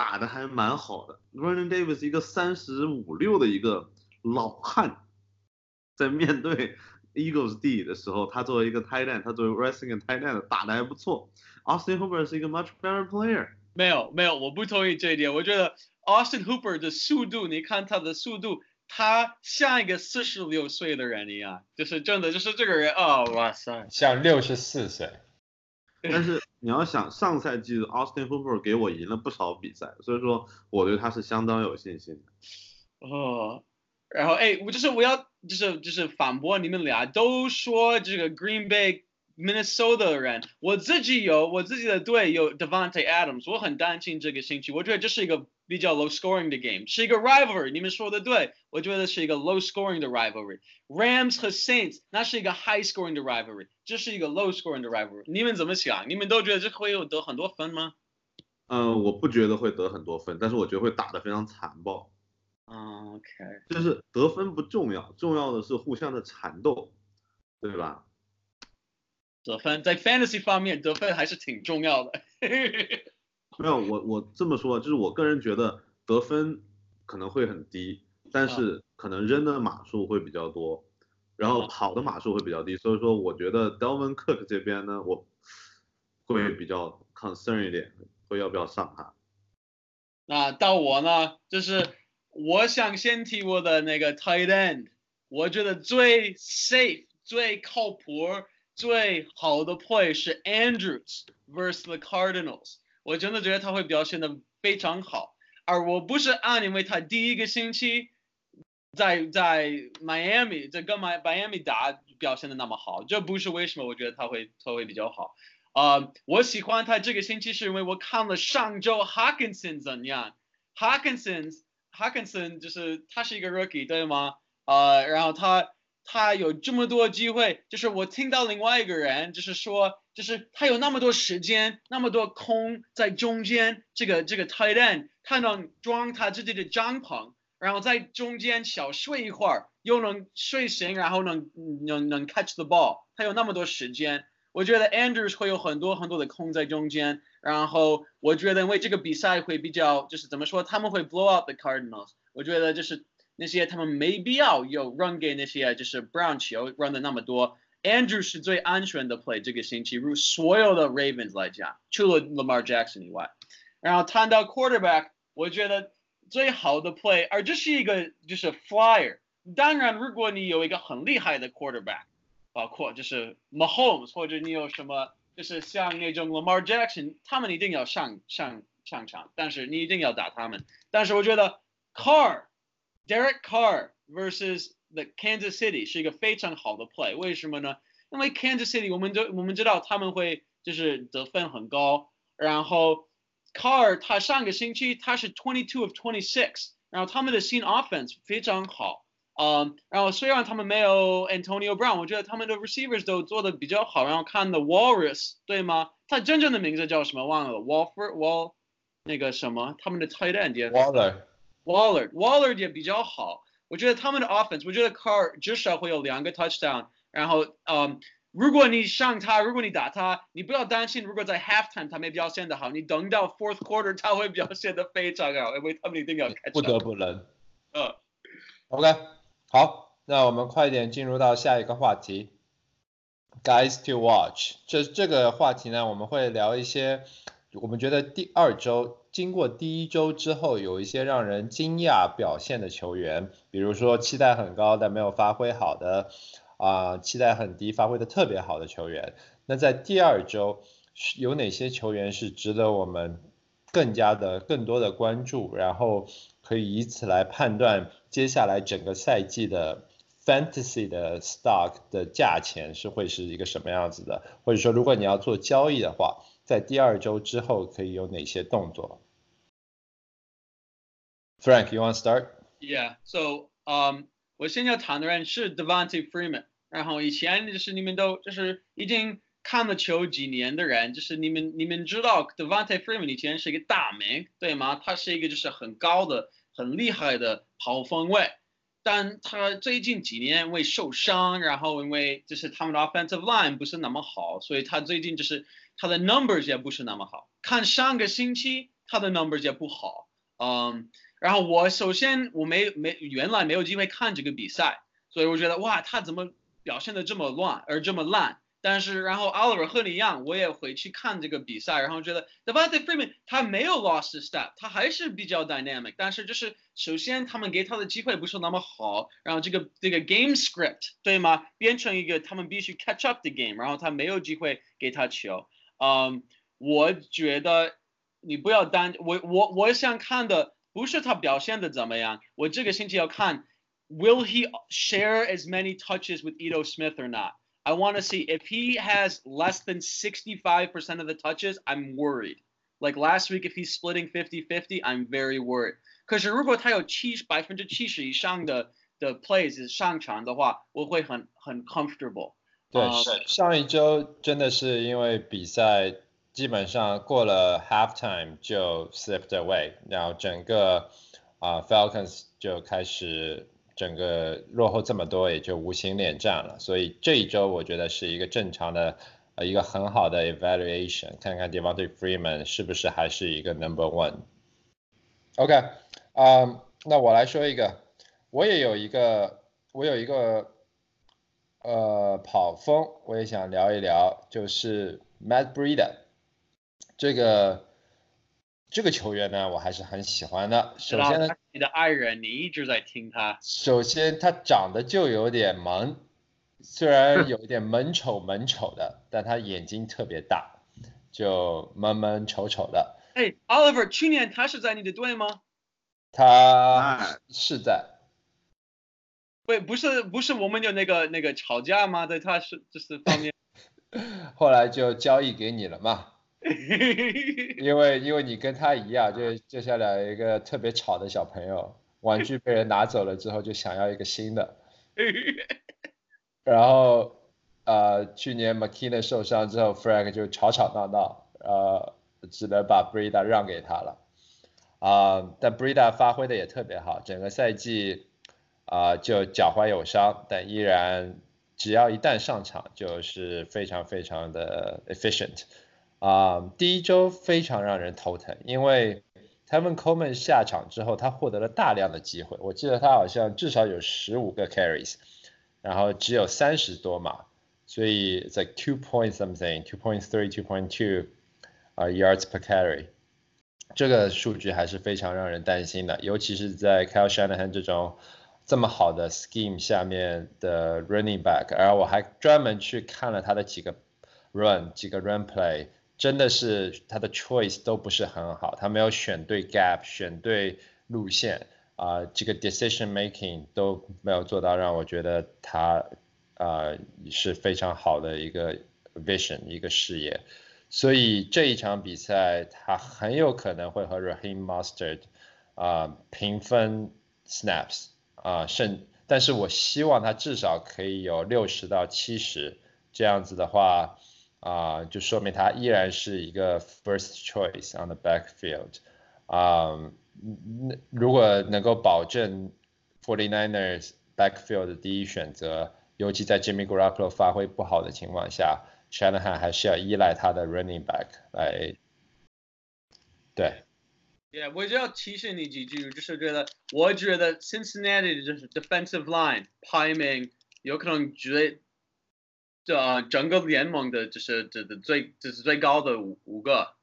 打的还蛮好的，Vernon Davis 一个三十五六的一个老汉，在面对 Eagles D 的时候，他作为一个 tight end，他作为 wrestling tight end 打的还不错。Austin Hooper 是一个 much better player。没有没有，我不同意这一点。我觉得 Austin Hooper 的速度，你看他的速度，他像一个四十六岁的人一样，就是真的，就是这个人，哦，哇塞，像六十四岁。但是你要想，上赛季 Austin Hooper 给我赢了不少比赛，所以说我对他是相当有信心的。哦，然后哎，我就是我要就是就是反驳你们俩都说这个 Green Bay Minnesota 人，我自己有我自己的队有 Devante Adams，我很担心这个星期，我觉得这是一个比较 low scoring 的 game，是一个 rivalry，你们说的对，我觉得是一个 low scoring 的 rivalry。Rams 和 Saints 那是一个 high scoring 的 rivalry，这是一个 low scoring 的 rivalry，你们怎么想？你们都觉得这会有得很多分吗？嗯，我不觉得会得很多分，但是我觉得会打得非常残暴。嗯，OK，就是得分不重要，重要的是互相的缠斗，对吧？得分在 fantasy 方面得分还是挺重要的。没有，我我这么说，就是我个人觉得得分可能会很低，但是可能扔的码数会比较多，然后啊跑的码数会比较低，所以说我觉得 Delvin Cook 这边呢，我会比较 concern 一点，会要不要上他？那到我呢，就是我想先提我的那个 tight end，我觉得最 safe、最靠谱、最好的 play 是 Andrews versus the Cardinals。我真的觉得他会表现的非常好。而我不是按因为他第一个星期在在 Miami 在跟 My Miami 打表现的那么好，这不是为什么我觉得他会他会比较好。呃，我喜欢他这个星期是因为我看了上周 Hawkinson 怎样，Hawkinson Hawkinson 就是他是一个 rookie 对吗？呃，然后他他有这么多机会，就是我听到另外一个人就是说，就是他有那么多时间，那么多空在中间，这个这个 tight end 他能装他自己的帐篷，然后在中间小睡一会儿，又能睡醒，然后能能能 catch the ball，他有那么多时间。我觉得 Andrews 会有很多很多的空在中间，然后我觉得为这个比赛会比较就是怎么说，他们会 blow out the Cardinals。我觉得就是那些他们没必要有 run 给那些就是 Brown 球 run 的那么多。Andrews 是最安全的 play 这个星期，如所有的 Ravens 来讲，除了 Lamar Jackson 以外。然后谈到 quarterback，我觉得最好的 play，而这是一个就是 flyer。当然，如果你有一个很厉害的 quarterback。包括就是 Mahomes 或者你有什么，就是像那种 Lamar Jackson，他们一定要上上上场，但是你一定要打他们。但是我觉得 Carr Derek Carr versus the Kansas City 是一个非常好的 play，为什么呢？因为 Kansas City 我们都我们知道他们会就是得分很高，然后 Carr 他上个星期他是 twenty two of twenty six，然后他们的新 offense 非常好。嗯，然后虽然他们没有 Antonio Brown，我觉得他们的 receivers 都做的比较好。然后看的 Walrus 对吗？他真正的名字叫什么？忘了，Walford Wall 那个什么，他们的 tight end 也 Waller Waller Waller 也比较好。我觉得他们的 offense，我觉得 Carr 至少会有两个 touchdown。然后，嗯，如果你上他，如果你打他，你不要担心，如果在 halftime 他没表现的好，你等到 fourth quarter 他会表现的非常好，因为他们一定要开不得不能。嗯，OK。好，那我们快点进入到下一个话题，Guys to watch。这这个话题呢，我们会聊一些我们觉得第二周经过第一周之后有一些让人惊讶表现的球员，比如说期待很高但没有发挥好的，啊，期待很低发挥的特别好的球员。那在第二周有哪些球员是值得我们更加的更多的关注，然后可以以此来判断。接下来整个赛季的 fantasy 的 stock 的价钱是会是一个什么样子的？或者说，如果你要做交易的话，在第二周之后可以有哪些动作？Frank，you want start? Yeah. So, um, 我现在谈的人是 Devante Freeman。然后以前就是你们都就是已经看了球几年的人，就是你们你们知道 Devante Freeman 以前是一个大名，对吗？他是一个就是很高的。很厉害的跑锋位，但他最近几年因为受伤，然后因为就是他们的 offensive line 不是那么好，所以他最近就是他的 numbers 也不是那么好。看上个星期他的 numbers 也不好，嗯，然后我首先我没没原来没有机会看这个比赛，所以我觉得哇，他怎么表现的这么乱而这么烂？但是，然后 Oliver 和你一样，我也回去看这个比赛，然后觉得 d e v a n t e Freeman 他没有 lost step，他还是比较 dynamic。但是就是首先他们给他的机会不是那么好，然后这个这个 game script 对吗？变成一个他们必须 catch up the game，然后他没有机会给他球。嗯，我觉得你不要担，我我我想看的不是他表现的怎么样，我这个星期要看 Will he share as many touches with Edo Smith or not？I want to see if he has less than 65% of the touches, I'm worried. Like last week, if he's splitting 50 50, I'm very worried. 可是如果他有七百分之七十以上的的 plays 上场的话，我会很很 comfortable。 对，上一周真的是因为比赛基本上过了 halftime 就 slipped away，然后整个啊 Falcons 就开始整个落后这么多，也就无心恋战了。所以这一周我觉得是一个正常的，呃，一个很好的 evaluation，看看 Devontae Freeman 是不是还是一个 number one。OK，啊，那我来说一个，我也有一个，我有一个，呃，跑锋，我也想聊一聊，就是 Matt Breida，这个。这个球员呢，我还是很喜欢的。首先呢，你的爱人，你一直在听他。首先，他长得就有点萌，虽然有一点萌丑萌丑的，但他眼睛特别大，就萌萌丑丑的。哎，Oliver，去年他是在你的队吗？他哎是在，不，不是，不是，我们有那个那个吵架吗？在他是就是方面。后来就交易给你了嘛。因为因为你跟他一样，就接下来一个特别吵的小朋友，玩具被人拿走了之后就想要一个新的，然后呃去年 McKinnon 受伤之后，Frank 就吵吵闹闹，呃只能把 Brida 让给他了，啊、但 Brida 发挥的也特别好，整个赛季啊、就脚踝有伤，但依然只要一旦上场就是非常非常的 efficient。啊、第一周非常让人头疼，因为 Tevin Coleman 下场之后，他获得了大量的机会。我记得他好像至少有十五个 carries，然后只有三十多码，所以在 two point something, two point three, two point two 啊、yards per carry，这个数据还是非常让人担心的，尤其是在 Kyle Shanahan 这种这么好的 scheme 下面的 running back，而我还专门去看了他的几个 run 几个 run play。真的是他的 choice 都不是很好，他没有选对 gap，选对路线啊、这个 decision making 都没有做到，让我觉得他啊、是非常好的一个 vision 一个视野，所以这一场比赛他很有可能会和 Raheem Mostert 啊、平分 snaps 啊、甚，但是我希望他至少可以有六十到七十，这样子的话。啊、就说明他依然是一个 first choice on the backfield。啊、那如果能够保证 49ers backfield 的第一选择，尤其在 Jimmy Garoppolo 发挥不好的情况下，Shanahan 还是要依赖他的 running back 来。对，Yeah，我就要提醒你几句，就是觉得，我觉得 Cincinnati 的就是 defensive line 排名有可能最，呃，整个联盟的就是这的最就是最高的五五个，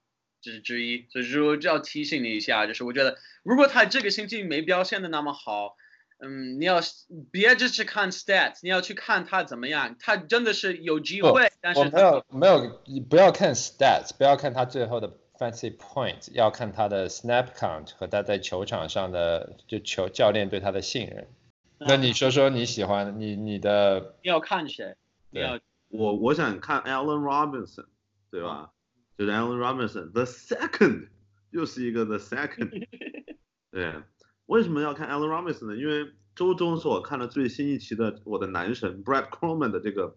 这是之一。所以说就要提醒你一下，就是我觉得如果他这个星期没表现的那么好，嗯，你要别只是看 stats，你要去看他怎么样，他真的是有机会，但是没有没有，你不要看 stats，不要看他最后的 fancy point，要看他的 snap count 和他在球场上的就球教练对他的信任。那你说说你喜欢你你的要看谁，对要我我想看 Allen Robinson，对吧？就是 Allen Robinson the second，又是一个 the second。对，为什么要看 Allen Robinson 呢？因为周中是我看了最新一期的我的男神 Brad Coleman 的这个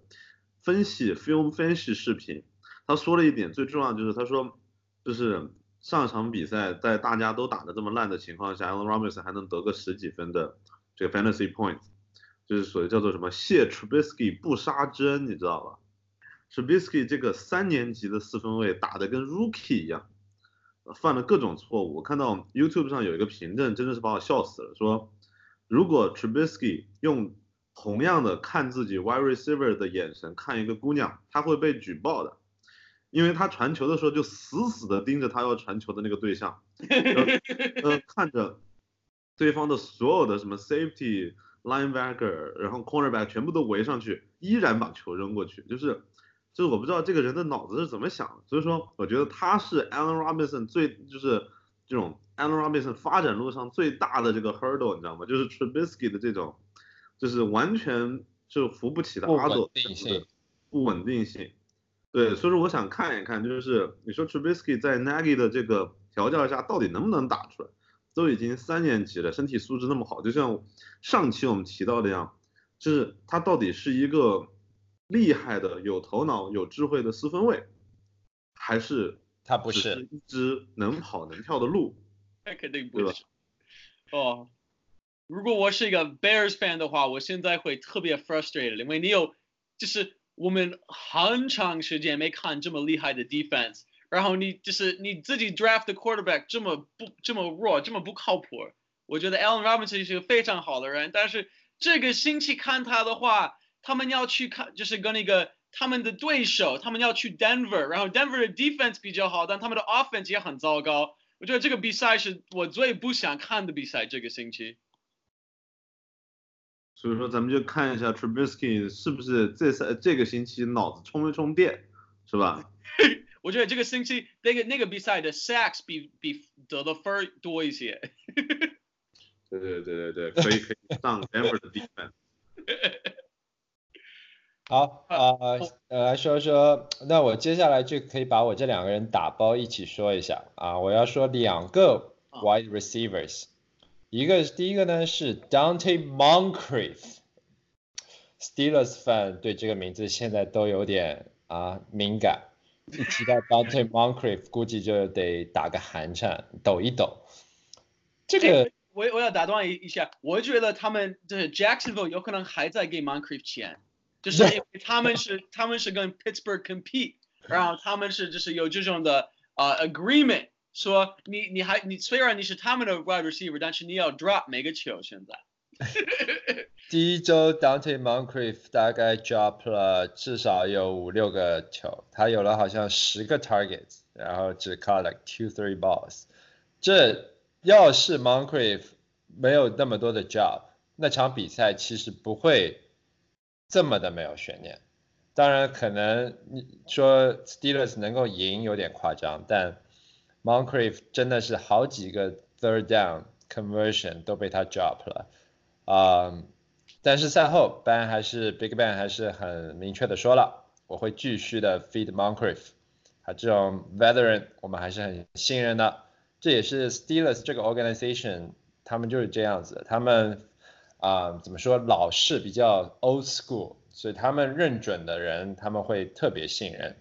分析 film 分析视频，他说了一点最重要的就是他说，就是上场比赛在大家都打得这么烂的情况下，Allen Robinson 还能得个十几分的这个 fantasy point，就是所谓叫做什么谢 Trubisky 不杀之恩，你知道吧？Trubisky 这个三年级的四分卫打得跟 rookie 一样，犯了各种错误。我看到 YouTube 上有一个评论，真的是把我笑死了，说如果 Trubisky 用同样的看自己 wide receiver 的眼神看一个姑娘，他会被举报的，因为他传球的时候就死死的盯着他要传球的那个对象，呃，看着对方的所有的什么 safety linebacker，然后 cornerback 全部都围上去，依然把球扔过去，就是就是我不知道这个人的脑子是怎么想的，所以说我觉得他是 Allen Robinson 最就是这种 Allen Robinson 发展路上最大的这个 hurdle，你知道吗？就是 Trubisky 的这种，就是完全就扶不起的不稳阿斗定性不稳定性。对，所以说我想看一看，就是你说 Trubisky 在 Nagy 的这个调教下到底能不能打出来？都已经三年级了，身体素质那么好，就像上期我们提到的样，就是他到底是一个厉害的、有头脑、有智慧的四分卫，还是他不只是一只能跑能跳的鹿？那肯定不是。哦，如果我是一个 Bears fan 的话，我现在会特别 frustrated，因为你有，就是我们很长时间没看这么厉害的 defense，然后你就是你自己 draft 的 quarterback 这么不这么弱，这么不靠谱。我觉得 Allen Robinson 是个非常好的人，但是这个星期看他的话，他们要去看，就是跟那个他们的对手，他们要去 Denver，然后 Denver 的 defense 比较好，但他们的 offense 也很糟糕。我觉得这个比赛是我最不想看的比赛，这个星期。所以说咱们就看一下 Trubisky 是不是这赛这个星期脑子充没充电，是吧？我觉得这个星期那个那个比赛的 sacks 比比得的分儿多一些。对对对对对，可以可以上 Denver 的 defense。好啊，呃，来说说，那我接下来就可以把我这两个人打包一起说一下啊。我要说两个 wide receivers，一个第一个呢是 Dante Moncrief，Steelers fan 对这个名字现在都有点啊敏感，一提到 Dante Moncrief，估计就得打个寒颤，抖一抖。这个我我要打断一一下，我觉得他们就是 Jacksonville 有可能还在给 Moncrief 钱。就是因为他们是他们是跟 Pittsburgh compete，然后他们是就是有这种的啊、uh, agreement，说你你还你虽然你是他们的 wide receiver，但是你要 drop 每个球现在。第一周 Dante Moncrief 大概 drop 了至少有五六个球，他有了好像十个 targets，然后只 caught like two three balls。这要是 Moncrief 没有那么多的 job，那场比赛其实不会。这么的没有悬念，当然可能你说 Steelers 能够赢有点夸张，但 Moncrief 真的是好几个 third down conversion 都被他 drop 了，啊，但是赛后 Ben 还是 Big Ben 还是很明确的说了，我会继续的 feed Moncrief，啊这种 veteran 我们还是很信任的，这也是 Steelers 这个 organization 他们就是这样子，他们。啊，怎么说老式比较 old school，所以他们认准的人他们会特别信任，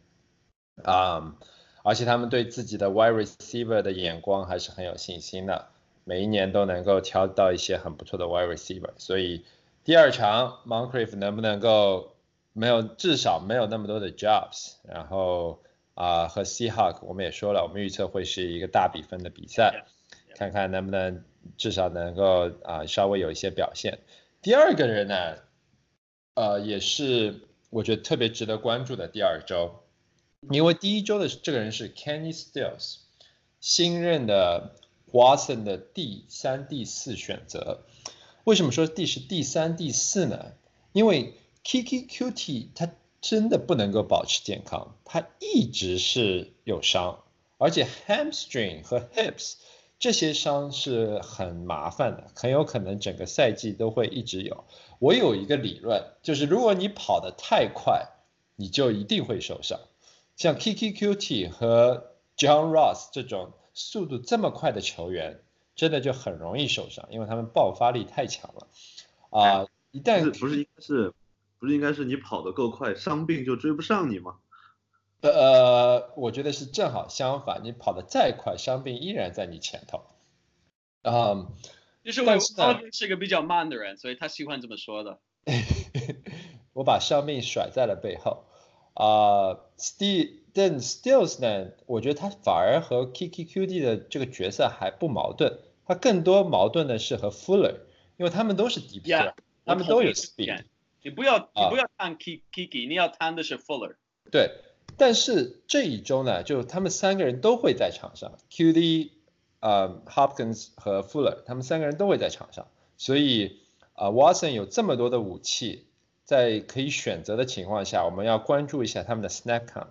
啊，而且他们对自己的 wide receiver 的眼光还是很有信心的，每一年都能够挑到一些很不错的 wide receiver，所以第二场 Moncrief 能不能够没有至少没有那么多的 jobs，然后啊和 Seahawk 我们也说了，我们预测会是一个大比分的比赛，看看能不能。至少能够啊稍微有一些表现。第二个人呢，呃，也是我觉得特别值得关注的第二周，因为第一周的这个人是 Kenny Stills，新任的 Watson 的第三、第四选择。为什么说第是第三、第四呢？因为 Kiki Qt 他真的不能够保持健康，他一直是有伤，而且 Hamstring 和 Hips。这些伤是很麻烦的，很有可能整个赛季都会一直有。我有一个理论，就是如果你跑得太快，你就一定会受伤。像 Kiki Qt 和 John Ross 这种速度这么快的球员，真的就很容易受伤，因为他们爆发力太强了。啊，一旦不是应该是不是应该是你跑得够快，伤病就追不上你吗？呃，我觉得是正好相反，你跑得再快，伤病依然在你前头。啊，就是我是个比较慢的人，所以他喜欢这么说的。我把伤病甩在了背后。啊，Steven Stills 呢？我觉得他反而和 Kiki QD 的这个角色还不矛盾，他更多矛盾的是和 Fuller，因为他们都是底皮，他们都有 speed。你不要，你不要看 Kiki，你要谈的是 Fuller。对。但是这一周呢，就他们三个人都会在场上，QD，呃，Hopkins 和 Fuller，他们三个人都会在场上，所以啊，Watson 有这么多的武器，在可以选择的情况下，我们要关注一下他们的 snap count，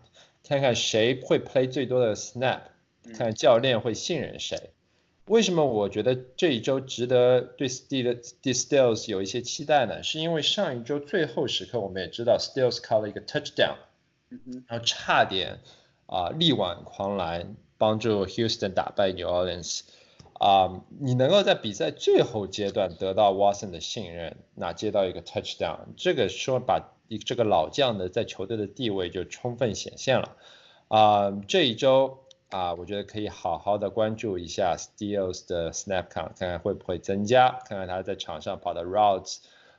看看谁会 play 最多的 snap，看教练会信任谁。为什么我觉得这一周值得对 Steelers 有一些期待呢？是因为上一周最后时刻，我们也知道 Steelers 靠了一个 touchdown。然后差点啊力挽狂澜，帮助 Houston 打败 New Orleans 啊，你能够在比赛最后阶段得到 Watson 的信任，那接到一个 touchdown，这个说把一这个老将的在球队的地位就充分显现了啊。这一周啊，我觉得可以好好的关注一下 Steals 的 snap count，看看会不会增加，看看他在场上跑的 routes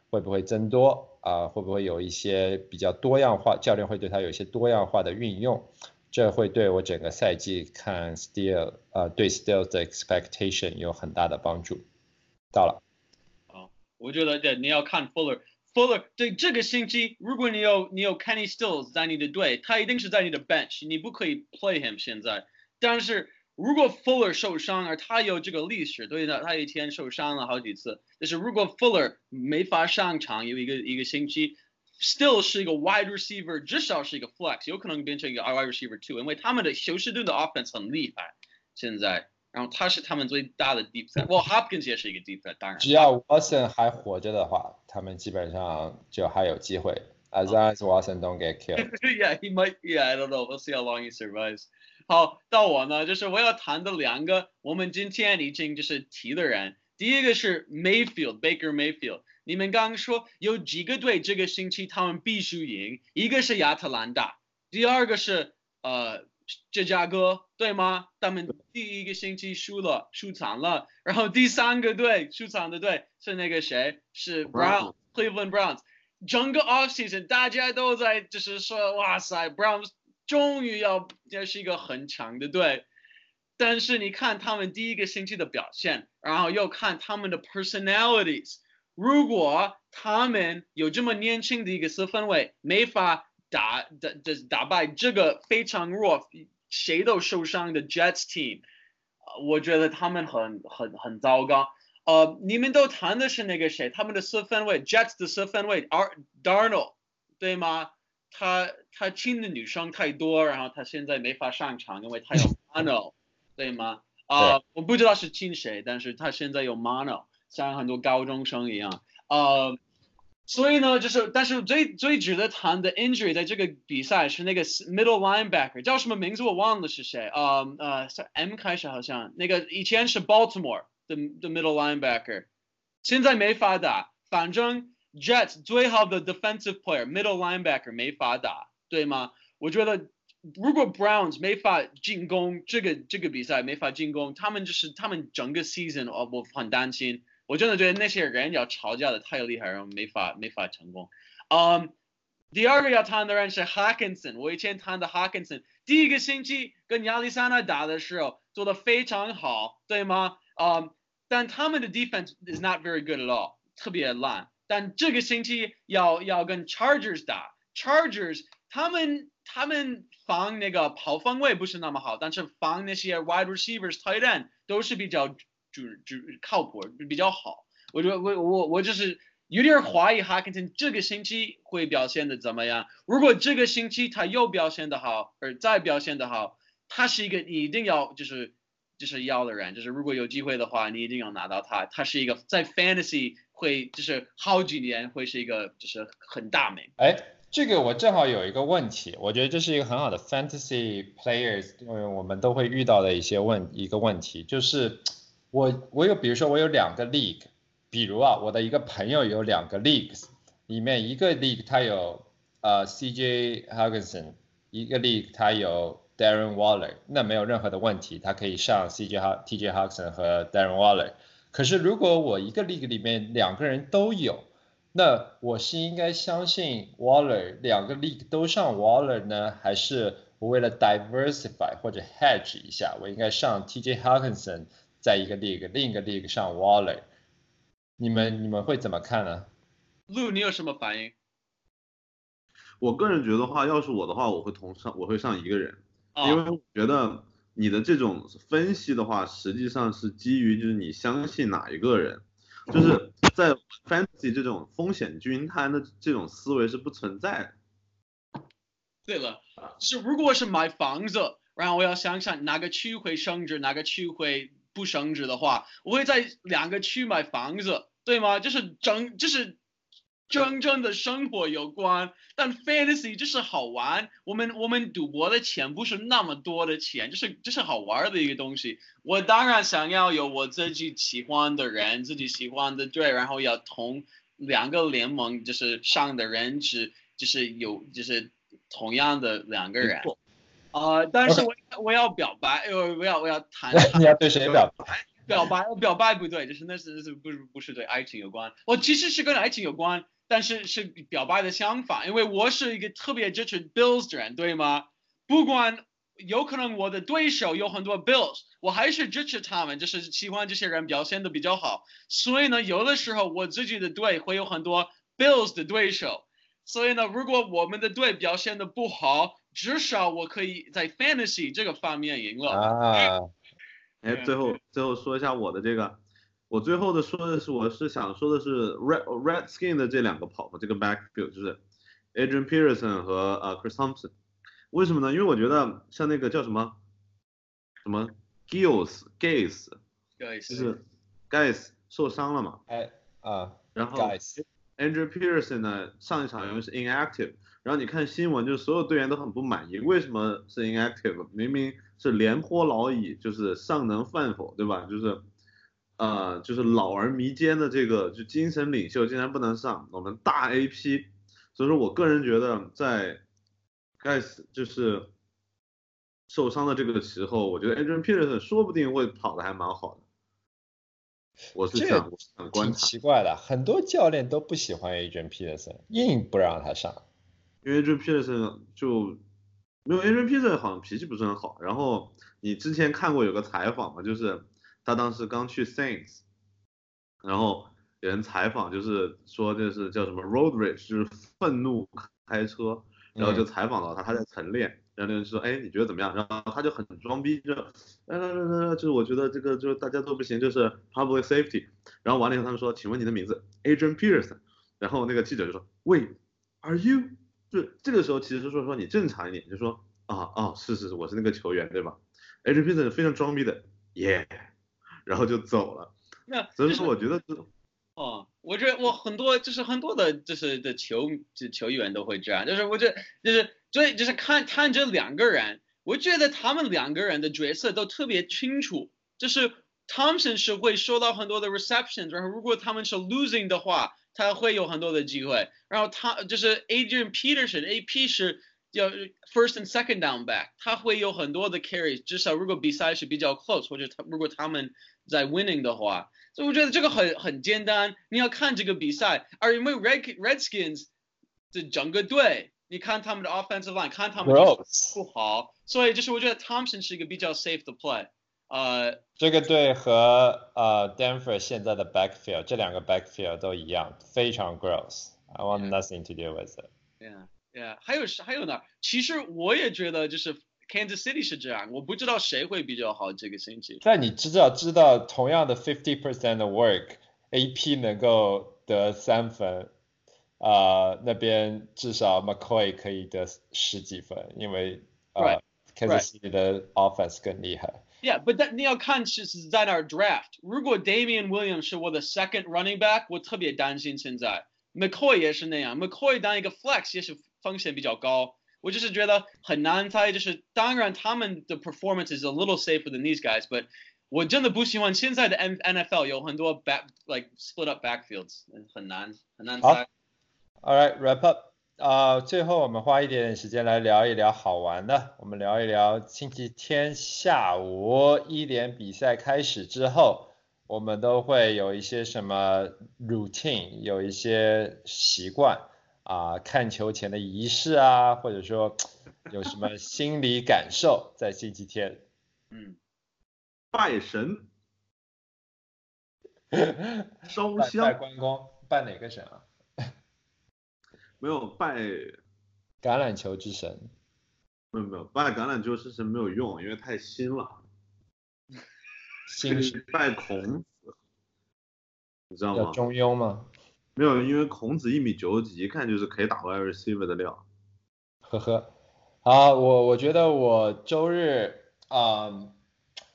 会不会增多。啊，会不会有一些比较多样化？教练会对他有一些多样化的运用，这会对我整个赛季看 Steel 呃对 Steel 的 expectation 有很大的帮助。到了，啊，我觉得对你要看 Fuller，Fuller 对这个星期，如果你有你有 Kenny Stills 在你的队，他一定是在你的 bench，你不可以 play him 现在，但是。如果 Fuller 受伤而他有这个历史，对的，他一天受伤了好几次。就是如果 Fuller 没法上场，有一个一个星期 still 是一个 wide receiver，至少是一个 flex，有可能变成一个 wide receiver two，因为他们的休斯顿的 offense 很厉害，现在，然后他是他们最大的 deep threat，well Hopkins 也是一个 deep threat，当然。只要 Watson 还活着的话，他们基本上就还有机会。As long as Watson don't get killed. yeah, he might. Yeah, I don't know. We'll see how long he survives. 好，到我呢，就是我要谈的两个，我们今天已经就是提的人。第一个是 Mayfield Baker Mayfield。 你们刚刚说有几个队这个星期他们必须赢，一个是亚特兰大，第二个是呃芝加哥，对吗？他们第一个星期输了，输惨了。然后第三个队输惨的队是那个谁？是 Brown Cleveland Browns。整个 off season 大家都在就是说，哇塞，Browns 终于要要是一个很强的队。但是你看他们第一个星期的表现，然后又看他们的 personalities，如果他们有这么年轻的一个四分卫，没法打打打打败这个非常弱、谁都受伤的 Jets team，我觉得他们很很很糟糕。呃，你们都谈的是那个谁，他们的四分卫 Jets 的四分卫 Ar Darnold，对吗？他他亲的女生太多，然后他现在没法上场，因为他有 mono。对吗？啊，我不知道是亲谁，但是他现在有 mono，像很多高中生一样。呃，所以呢，就是，但是最最值得谈的 injury 在这个比赛是那个 middle linebacker，叫什么名字我忘了是谁。呃呃，M 开始好像那个以前是 Baltimore 的的 middle linebacker，现在没法打。反正 Jets 最好的 defensive player middle linebacker 没法打，对吗？我觉得。如果 Browns 没法进攻，这个这个比赛没法进攻，他们就是他们整个 season 哦，我很担心。我真的觉得那些人要吵架的太厉害，然后没法没法成功。嗯，第二个要谈的人是 Hawkinson，我以前谈的 Hawkinson，第一个星期跟亚利桑那打的时候做的非常好，对吗？嗯，但他们的 defense is not very good at all，特别烂。但这个星期要要跟 Chargers 打，Chargers 他们他们。防那个跑方位不是那么好，但是防那些 wide receivers、tight end 都是比较就是就是靠谱，比较好。我觉得我我我就是有点怀疑 Hawkinson 这个星期会表现的怎么样。如果这个星期他又表现的好，而再表现的好，他是一个你一定要就是就是要的人，就是如果有机会的话，你一定要拿到他。他是一个在 fantasy 会就是好几年会是一个就是很大名。哎。这个我正好有一个问题，我觉得这是一个很好的 fantasy players，嗯，我们都会遇到的一些问一个问题，就是我我有比如说我有两个 league，比如啊我的一个朋友有两个 leagues，里面一个 league 他有呃 CJ Hawkinson，一个 league 他有 Darren Waller，那没有任何的问题，他可以上 CJ 哈 TJ Hawkinson 和 Darren Waller，可是如果我一个 league 里面两个人都有。那我是应该相信 Waller 两个 league 都上 Waller 呢，还是我为了 diversify 或者 hedge 一下，我应该上 TJ Hawkinson 在一个 league，另一个 league 上 Waller？你们你们会怎么看呢？陆，你有什么反应？我个人觉得话，要是我的话，我会同上，我会上一个人，因为我觉得你的这种分析的话，实际上是基于就是你相信哪一个人，就是。在 fantasy 这种风险均摊的这种思维是不存在的。对了，是如果是买房子，然后我要想想哪个区会升值，哪个区会不升值的话，我会在两个区买房子，对吗？就是整，就是。真正的生活有关，但 fantasy 就是好玩。我们我们赌博的钱不是那么多的钱，就是就是好玩的一个东西。我当然想要有我自己喜欢的人，自己喜欢的队，然后要同两个联盟就是上的人是就是有就是同样的两个人。啊，但是我我要表白，我我要我要谈。你要对谁表白？表白表白不对，就是那是是不是不是对爱情有关？我其实是跟爱情有关。但是是表白的相反，因为我是一个特别支持 Bills 的人，对吗？不管有可能我的对手有很多 Bills，我还是支持他们，就是喜欢这些人表现的比较好。所以呢，有的时候我自己的队会有很多 Bills 的对手。所以呢，如果我们的队表现的不好，至少我可以在 Fantasy 这个方面赢了。啊，哎，最后最后说一下我的这个。我最后的说的是，我是想说的是 red red skin 的这两个跑步这个 backfield 就是 Adrian Peterson 和呃 Chris Thompson。为什么呢？因为我觉得像那个叫什么什么 Gills Gaze，就是 Guys 受伤了嘛。哎啊，然后 Andrew Peterson 呢，上一场因为是 inactive，然后你看新闻，就是所有队员都很不满意，为什么是 inactive？明明是廉颇老矣，就是尚能饭否，对吧？就是呃，就是老而弥坚的这个就精神领袖竟然不能上，我们大 AP，所以说我个人觉得在 Guys 就是受伤的这个时候，我觉得 Adrian Peterson 说不定会跑的还蛮好的。我是这样，我是很。奇怪的，很多教练都不喜欢 Adrian Peterson，硬不让他上。因为 Adrian Peterson 就没有 Adrian Peterson 好像脾气不是很好。然后你之前看过有个采访嘛，就是他当时刚去 Saints，然后有人采访就是说这是叫什么 road rage，就是愤怒开车，然后就采访到他，他在晨练。然后那人说，哎，你觉得怎么样？然后他就很装逼，就，来来来来，就是我觉得这个就是大家都不行，就是 public safety。然后完了以后，他们说，请问你的名字？Adrian Peterson。然后那个记者就说，Wait, are you？就这个时候其实说说你正常一点，就说啊啊是是是，我是那个球员对吧 Peterson 非常装逼的，Yeah，然后就走了。那所以说我觉得这哦，我觉得我很多就是很多的，就是的球就球员都会这样，就是我觉得就是所以就是看看这两个人，我觉得他们两个人的角色都特别清楚，就是 Thompson 是会收到很多的 receptions，然后如果他们是 losing 的话，他会有很多的机会，然后他就是 Adrian Peterson AP 是要 first and second down back，他会有很多的 carries，至少如果比赛是比较 close，或者他如果他们在 winning 的话。所以我觉得这个很很简单，你要看这个比赛，而因为 Red Redskins 这整个队，你看他们的 offensive line，看他们不好，所以就是我觉得 Thompson 是一个比较 safe 的 play，呃，这个队和呃 Denver 现在的 backfield 这两个 backfield 都一样，非常 gross。I want nothing to do with it。yeah yeah，还有还有呢，其实我也觉得就是 Kansas City 是这样，我不知道谁会比较好这个星期。在你知道知道同样的 fifty percent 的 work，AP 能够得三分，呃，那边至少 McCoy 可以得十几分，因为呃 Kansas City 的 offense 更厉害。Yeah，but that 你要看是是在哪儿 draft。如果 Damian Williams 是我的 second running back，我特别担心现在。McCoy 也是那样，McCoy 当一个 flex 也是风险比较高。我就是觉得很难猜，就是当然他们的 performance is a little safer than these guys，but 我真的不喜欢现在的 N NFL 有很多 back like split up backfields，很难很难好猜。 All right, wrap up。 啊、最后我们花一点点时间来聊一聊好玩的。我们聊一聊星期天下午一点比赛开始之后，我们都会有一些什么 routine，有一些习惯啊、看球前的仪式啊，或者说有什么心理感受在星期天。嗯，拜神 烧香拜香，关公，拜哪个神啊？没有拜橄榄球之神。没有没有拜橄榄球之神没有用，因为太新了。新是拜孔子，你知道吗？叫中庸吗？没有，因为孔子一米九几，一看就是可以打 wide receiver 的料。呵呵，好，我我觉得我周日啊、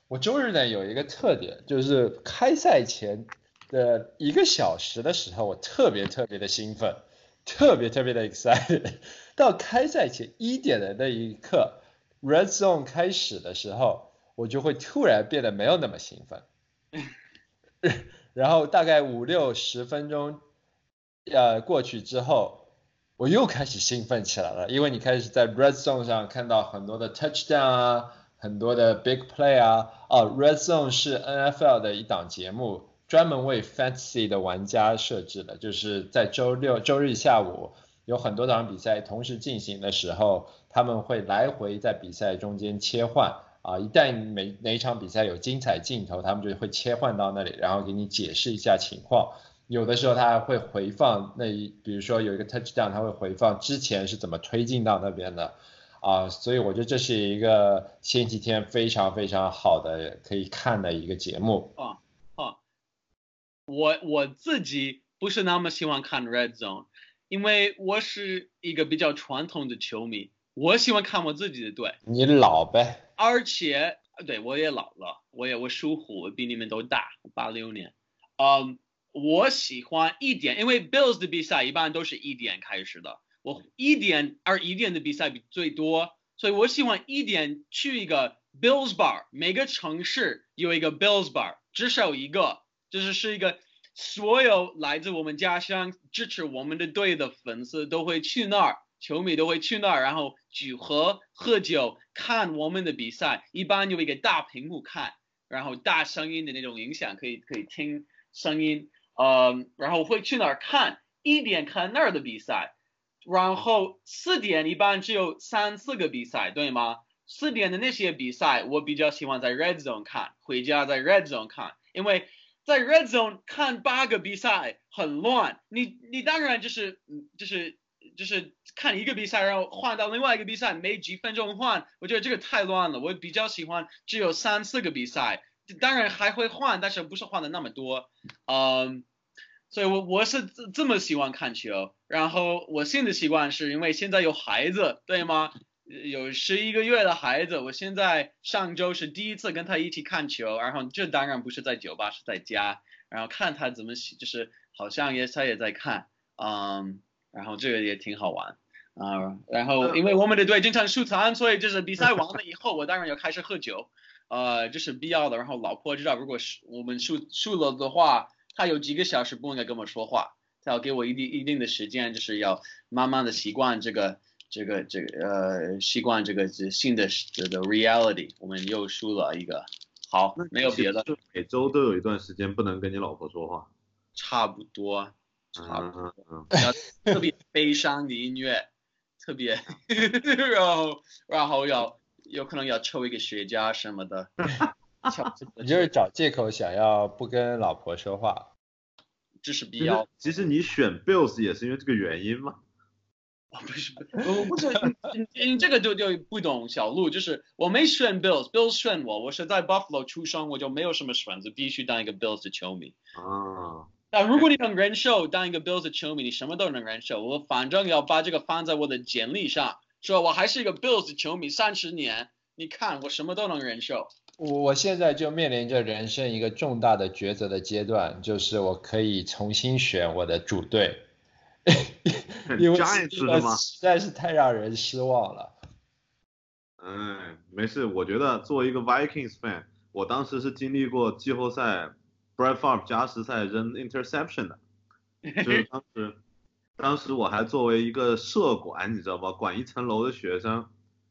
我周日呢有一个特点，就是开赛前的一个小时的时候，我特别特别的兴奋，特别特别的 excited。到开赛前一点的那一刻，Red Zone 开始的时候，我就会突然变得没有那么兴奋。然后大概五六十分钟，呃过去之后，我又开始兴奋起来了，因为你开始在 Red Zone 上看到很多的 touchdown 啊，很多的 big play 啊。哦，Red Zone 是 NFL 的一档节目，专门为 Fantasy 的玩家设置的，就是在周六、周日下午有很多场比赛同时进行的时候，他们会来回在比赛中间切换。啊，一旦每哪一场比赛有精彩镜头，他们就会切换到那里，然后给你解释一下情况。有的时候他还会回放那一，比如说有一个 touchdown，他会回放之前是怎么推进到那边的。啊，所以我觉得这是一个星期天非常非常好的可以看的一个节目。啊我我自己不是那么喜欢看 Red Zone，因为我是一个比较传统的球迷，我喜欢看我自己的队，你老呗，而且对我也老了，我也我属虎，我比你们都大，八六年，嗯，我喜欢一点，因为 Bills 的比赛一般都是一点开始的，我一点而一点的比赛比最多，所以我喜欢一点去一个 Bills bar，每个城市有一个 Bills bar，至少一个，就是是一个所有来自我们家乡支持我们的队的粉丝都会去那儿，球迷都会去那儿，然后聚合喝酒看我们的比赛，一般有一个大屏幕看，然后大声音的那种影响可以可以听声音，呃，然后会去那儿看，一点看那儿的比赛，然后四点一般只有三四个比赛，对吗？四点的那些比赛，我比较喜欢在 Red Zone 看，回家在 Red Zone 看，因为在 Red Zone 看八个比赛很乱，你你当然就是就是就是看一个比赛，然后换到另外一个比赛，没几分钟换，我觉得这个太乱了。我比较喜欢只有三四个比赛，当然还会换，但是不是换的那么多。嗯，所以我我是这这么喜欢看球。然后我新的习惯是因为现在有孩子，对吗？有十一个月的孩子，我现在上周是第一次跟他一起看球，然后这当然不是在酒吧，是在家，然后看他怎么，就是好像也他也在看，嗯，然后这个也挺好玩啊、然后因为我们的队经常输惨，所以就是比赛完了以后，我当然要开始喝酒，呃，这是必要的。然后老婆知道，如果是我们输输了的话，她有几个小时不应该跟我说话，她要给我一定一定的时间，就是要慢慢的习惯这个。这个这个呃，习惯这个这新的这个 reality，我们又输了一个。好，没有别的，就每周都有一段时间不能跟你老婆说话。差不多，差不多。嗯嗯要特别悲伤的音乐，特别，然后然后要有可能要抽一个雪茄什么的。你就是找借口想要不跟老婆说话。这是必要。其实你选 Bills 也是因为这个原因嘛。哦，不是，我不是，你你 这个就就不懂小路，就是我没选 Bills，Bills 选我，我是在 Buffalo 出生，我就没有什么选择，必须当一个 Bills 的球迷。啊，但如果你能忍受当一个 Bills 的球迷，你什么都能忍受。我反正要把这个放在我的简历上，说我还是一个 Bills 的球迷三十年，你看我什么都能忍受。我我现在就面临着人生一个重大的抉择的阶段，就是我可以重新选我的主队，因为 Giants 的吗？实在是太让人失望了。嗯，没事，我觉得作为一个 Vikings fan，我当时是经历过季后赛 Brett Favre 加时赛扔 interception 的，就是当时，当时我还作为一个社管，你知道吧，管一层楼的学生，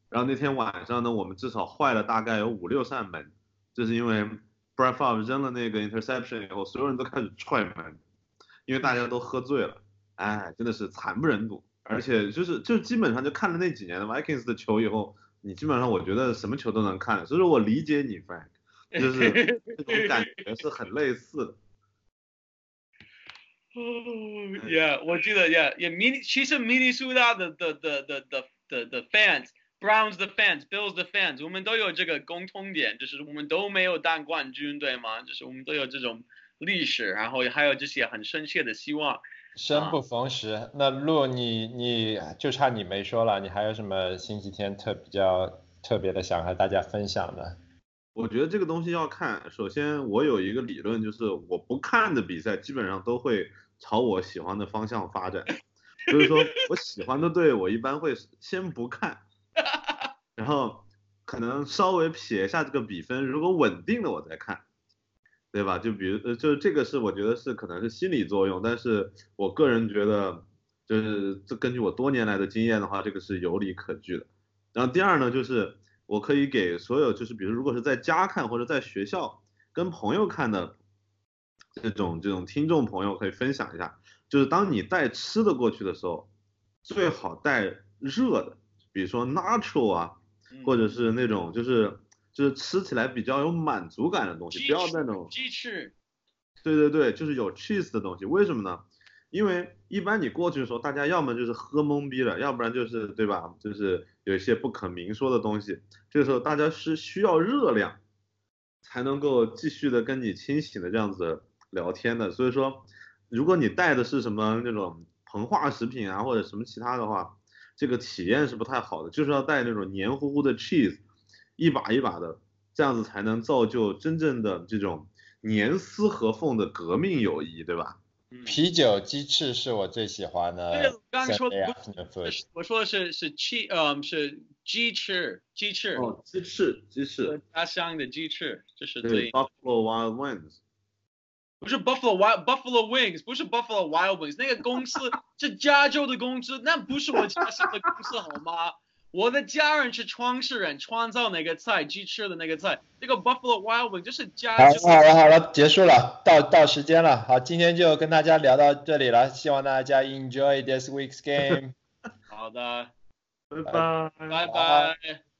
然后那天晚上呢，我们至少坏了大概有五六扇门，就是因为 Brett Favre 扔了那个 interception 以后，所有人都开始踹门，因为大家都喝醉了，哎，真的是惨不忍睹。而且就是就基本上就看了那几年的 Vikings 的球以后，你基本上我觉得什么球都能看，所以说我理解你 Frank，就是这种感觉是很类似的。哦，Yeah，我记得，Yeah，也明其实明尼苏达的的的的的的的 fans，Browns 的 fans，Bills 的 fans，我们都有这个共通点，就是我们都没有当冠军，对吗？就是我们都有这种历史，然后还有这些很深切的希望。生不逢时，那路你你就差你没说了，你还有什么星期天特比较特别的想和大家分享的？我觉得这个东西要看，首先我有一个理论，就是我不看的比赛基本上都会朝我喜欢的方向发展，就是说 我喜欢的队，我一般会先不看，然后可能稍微撇一下这个比分，如果稳定的我再看，对吧？就比如呃，就是这个是我觉得是可能是心理作用，但是我个人觉得，就是这根据我多年来的经验的话，这个是有理可据的。然后第二呢，就是我可以给所有就是比如如果是在家看或者在学校跟朋友看的这种这种听众朋友可以分享一下，就是当你带吃的过去的时候，最好带热的，比如说 nacho 啊，嗯或者是那种就是就是吃起来比较有满足感的东西，不要那种鸡翅，对对对，就是有 cheese 的东西。为什么呢？因为一般你过去的时候，大家要么就是喝懵逼了，要不然就是对吧？就是有一些不可明说的东西。这个时候大家是需要热量，才能够继续的跟你清醒的这样子聊天的。所以说，如果你带的是什么那种膨化食品啊或者什么其他的话，这个体验是不太好的，就是要带那种黏糊糊的 cheese，一把一把的，这样子才能造就真正的这种严丝合缝的革命友谊，对吧？嗯啤酒鸡翅是我最喜欢对的我刚刚说的不 food。我说的是是 che 嗯是鸡翅鸡翅，哦，鸡翅，鸡翅，家乡的鸡翅，这是对最，Buffalo Wild Wings，不是 Buffalo Wild Buffalo Wings，不是 Buffalo Wild Wings，那个公司 是加州的公司，那不是我家乡的公司好吗？我的家人是创始人，创造那个菜，鸡翅的那个菜，这个 Buffalo Wild Wings 就是家好了。好了好了，结束了，到到时间了。好，今天就跟大家聊到这里了，希望大家 enjoy this week's game。好的，拜拜。拜拜。